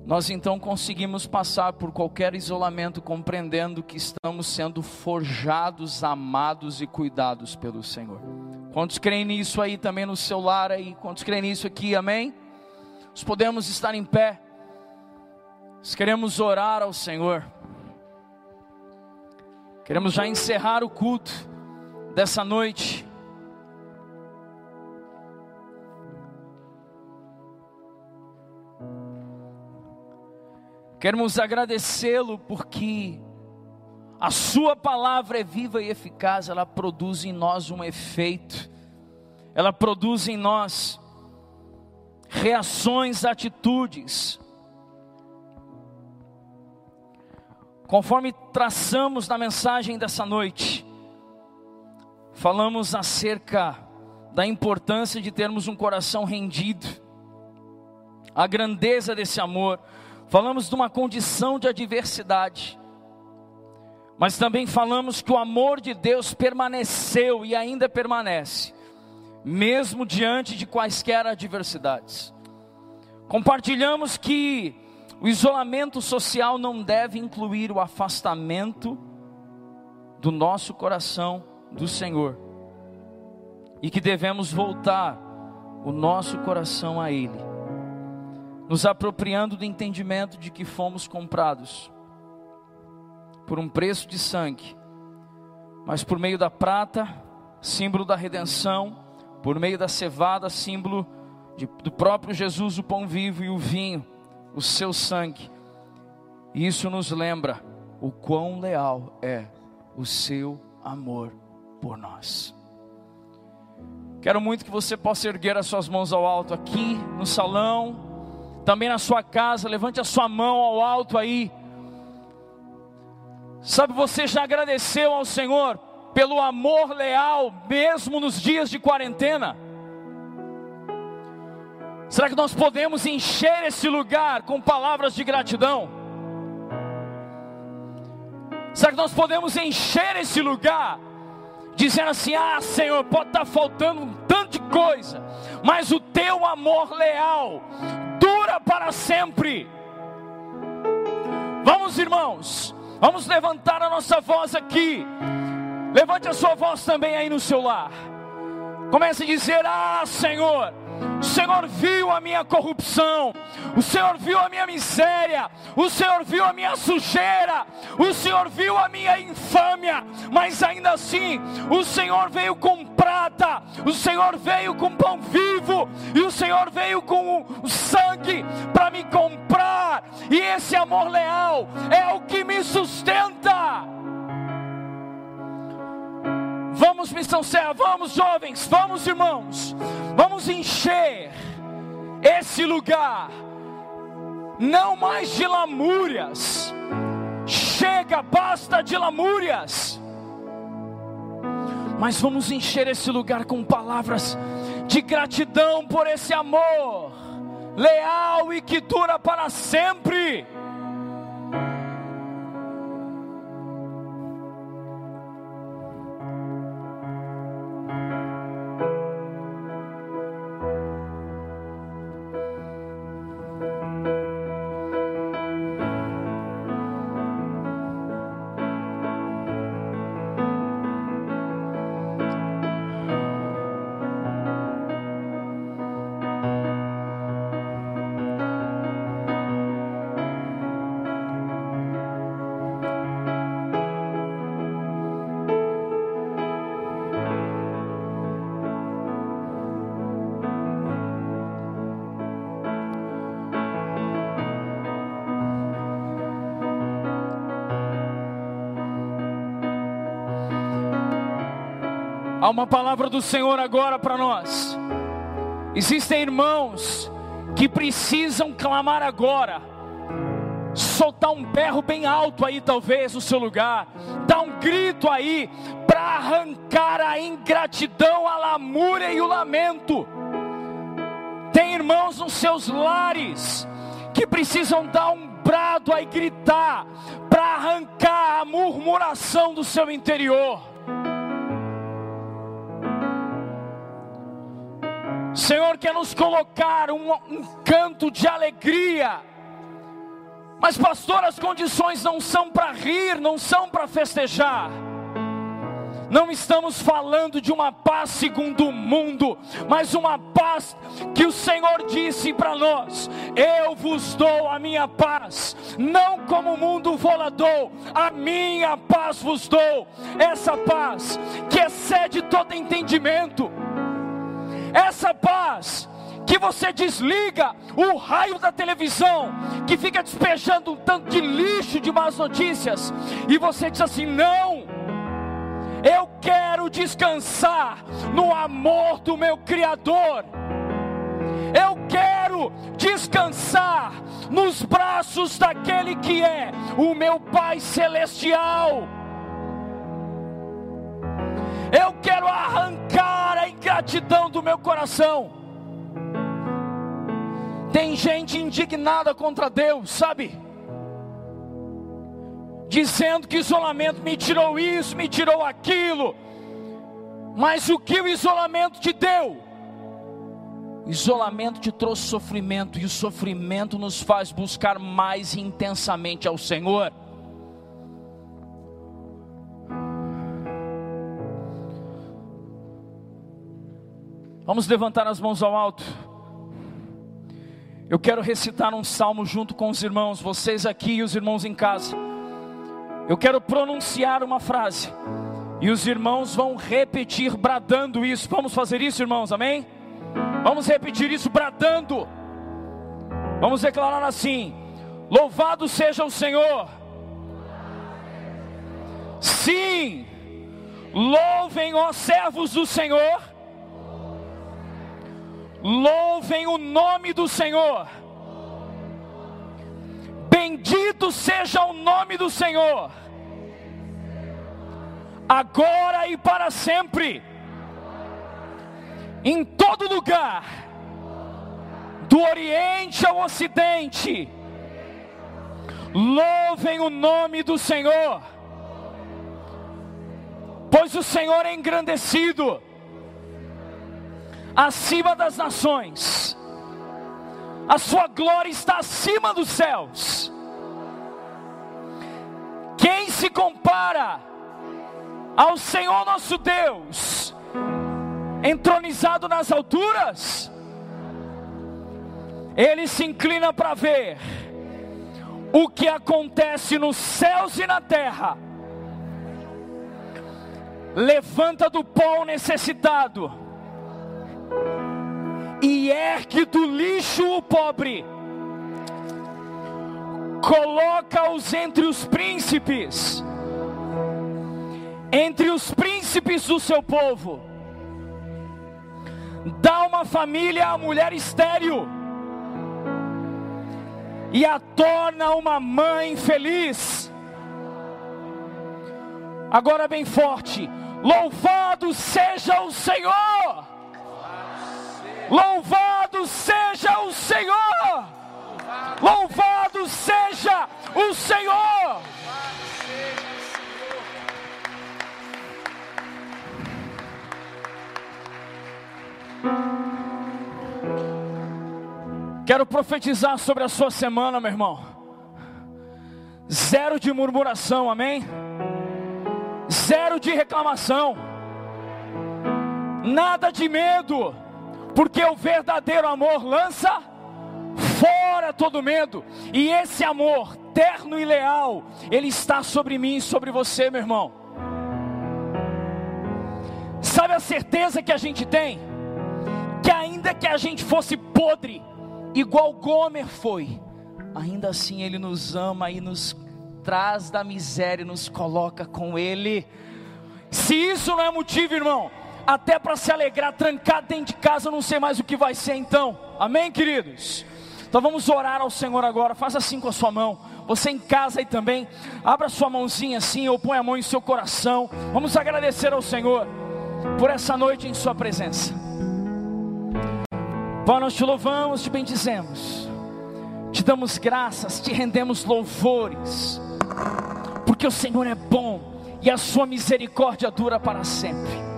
nós então conseguimos passar por qualquer isolamento, compreendendo que estamos sendo forjados, amados e cuidados pelo Senhor. Quantos creem nisso aí também no seu lar aí? Quantos creem nisso aqui? Amém? Nós podemos estar em pé. Nós queremos orar ao Senhor. Queremos já encerrar o culto dessa noite. Queremos agradecê-lo porque a Sua palavra é viva e eficaz, ela produz em nós um efeito ela produz em nós reações, atitudes. Conforme traçamos na mensagem dessa noite, falamos acerca da importância de termos um coração rendido, a grandeza desse amor, falamos de uma condição de adversidade, mas também falamos que o amor de Deus permaneceu e ainda permanece, mesmo diante de quaisquer adversidades. Compartilhamos que o isolamento social não deve incluir o afastamento do nosso coração do Senhor e que devemos voltar o nosso coração a Ele, nos apropriando do entendimento de que fomos comprados por um preço de sangue, mas por meio da prata, símbolo da redenção, por meio da cevada, símbolo de, do próprio Jesus, o pão vivo, e o vinho, o seu sangue. E isso nos lembra o quão leal é o seu amor por nós. Quero muito que você possa erguer as suas mãos ao alto aqui no salão, também na sua casa, levante a sua mão ao alto aí. Sabe, você já agradeceu ao Senhor pelo amor leal, mesmo nos dias de quarentena? Será que nós podemos encher esse lugar com palavras de gratidão? Será que nós podemos encher esse lugar dizendo assim: Ah, Senhor, pode estar faltando um tanto de coisa, mas o teu amor leal para sempre. Vamos, irmãos, vamos levantar a nossa voz aqui. Levante a sua voz também aí no seu lar. Comece a dizer: Ah, Senhor o Senhor viu a minha corrupção, o Senhor viu a minha miséria, o Senhor viu a minha sujeira, o Senhor viu a minha infâmia, mas ainda assim, o Senhor veio com prata, o Senhor veio com pão vivo, e o Senhor veio com o sangue para me comprar, e esse amor leal é o que me sustenta. Vamos, missão serra, vamos, jovens, vamos, irmãos, vamos encher esse lugar, não mais de lamúrias, chega, basta de lamúrias, mas vamos encher esse lugar com palavras de gratidão por esse amor leal e que dura para sempre. Uma palavra do Senhor agora para nós. Existem irmãos que precisam clamar agora, soltar um berro bem alto aí, talvez no seu lugar, dar um grito aí, para arrancar a ingratidão, a lamúria e o lamento. Tem irmãos nos seus lares que precisam dar um brado aí, gritar, para arrancar a murmuração do seu interior. Senhor quer nos colocar um, um canto de alegria. Mas, pastor, as condições não são para rir, não são para festejar. Não estamos falando de uma paz segundo o mundo, mas uma paz que o Senhor disse para nós: Eu vos dou a minha paz, não como o mundo vos dou, a minha paz vos dou. Essa paz que excede todo entendimento essa paz que você desliga o raio da televisão, que fica despejando um tanto de lixo de más notícias, e você diz assim: não, eu quero descansar no amor do meu Criador. Eu quero descansar nos braços daquele que é o meu Pai Celestial. Eu quero arrancar a ingratidão do meu coração. Tem gente indignada contra Deus, sabe? Dizendo que isolamento me tirou isso, me tirou aquilo. Mas o que o isolamento te deu? O isolamento te trouxe sofrimento, e o sofrimento nos faz buscar mais intensamente ao Senhor. Vamos levantar as mãos ao alto. Eu quero recitar um salmo junto com os irmãos, vocês aqui e os irmãos em casa. Eu quero pronunciar uma frase, e os irmãos vão repetir bradando isso. Vamos fazer isso, irmãos, amém? Vamos repetir isso bradando. Vamos declarar assim: Louvado seja o Senhor. Sim, louvem, ó servos do Senhor Louvem o nome do Senhor. Bendito seja o nome do Senhor, agora e para sempre, em todo lugar, do Oriente ao Ocidente. Louvem o nome do Senhor, pois o Senhor é engrandecido acima das nações, a sua glória está acima dos céus. Quem se compara ao Senhor nosso Deus, entronizado nas alturas? Ele se inclina para ver o que acontece nos céus e na terra. Levanta do pó necessitado e ergue do lixo o pobre, coloca-os entre os príncipes, entre os príncipes do seu povo, dá uma família à mulher estéril, e a torna uma mãe feliz. Agora, bem forte: louvado seja o Senhor! Louvado seja o Senhor! Louvado seja o Senhor! Quero profetizar sobre a sua semana, meu irmão. Zero de murmuração, amém? Zero de reclamação. Nada de medo porque o verdadeiro amor lança fora todo medo, e esse amor terno e leal, ele está sobre mim e sobre você, meu irmão. Sabe a certeza que a gente tem? Que ainda que a gente fosse podre, igual Gomer foi, ainda assim Ele nos ama e nos traz da miséria e nos coloca com Ele. Se isso não é motivo, irmão, até para se alegrar, trancado dentro de casa, eu não sei mais o que vai ser então. Amém, queridos? Então vamos orar ao Senhor agora. Faça assim com a sua mão. Você em casa aí também, abra sua mãozinha assim, ou põe a mão em seu coração. Vamos agradecer ao Senhor por essa noite em Sua presença. Pai, nós te louvamos, te bendizemos, te damos graças, te rendemos louvores, porque o Senhor é bom e a Sua misericórdia dura para sempre.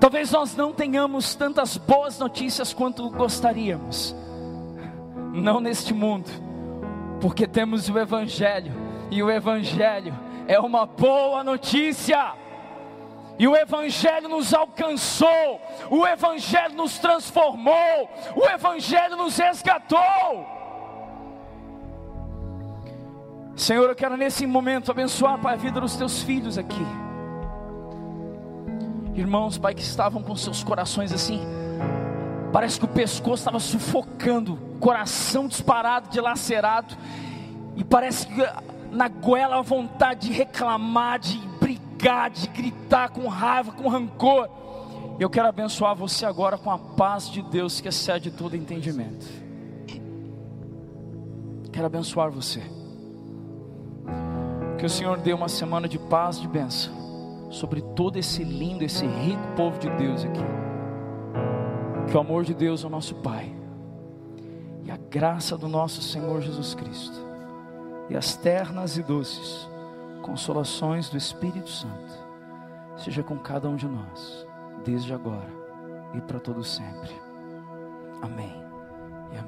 Talvez nós não tenhamos tantas boas notícias quanto gostaríamos, não neste mundo, porque temos o Evangelho, e o Evangelho é uma boa notícia. E o Evangelho nos alcançou, o Evangelho nos transformou, o Evangelho nos resgatou. Senhor, eu quero nesse momento abençoar Pai, a vida dos teus filhos aqui irmãos, Pai, que estavam com seus corações assim, parece que o pescoço estava sufocando, coração disparado, dilacerado, e parece que na goela a vontade de reclamar, de brigar de gritar com raiva, com rancor. Eu quero abençoar você agora com a paz de Deus que excede todo entendimento. Quero abençoar você. Que o Senhor dê uma semana de paz, de bênção sobre todo esse lindo, esse rico povo de Deus aqui. Que o amor de Deus, o nosso Pai, e a graça do nosso Senhor Jesus Cristo, e as ternas e doces consolações do Espírito Santo, seja com cada um de nós, desde agora e para todo sempre. Amém.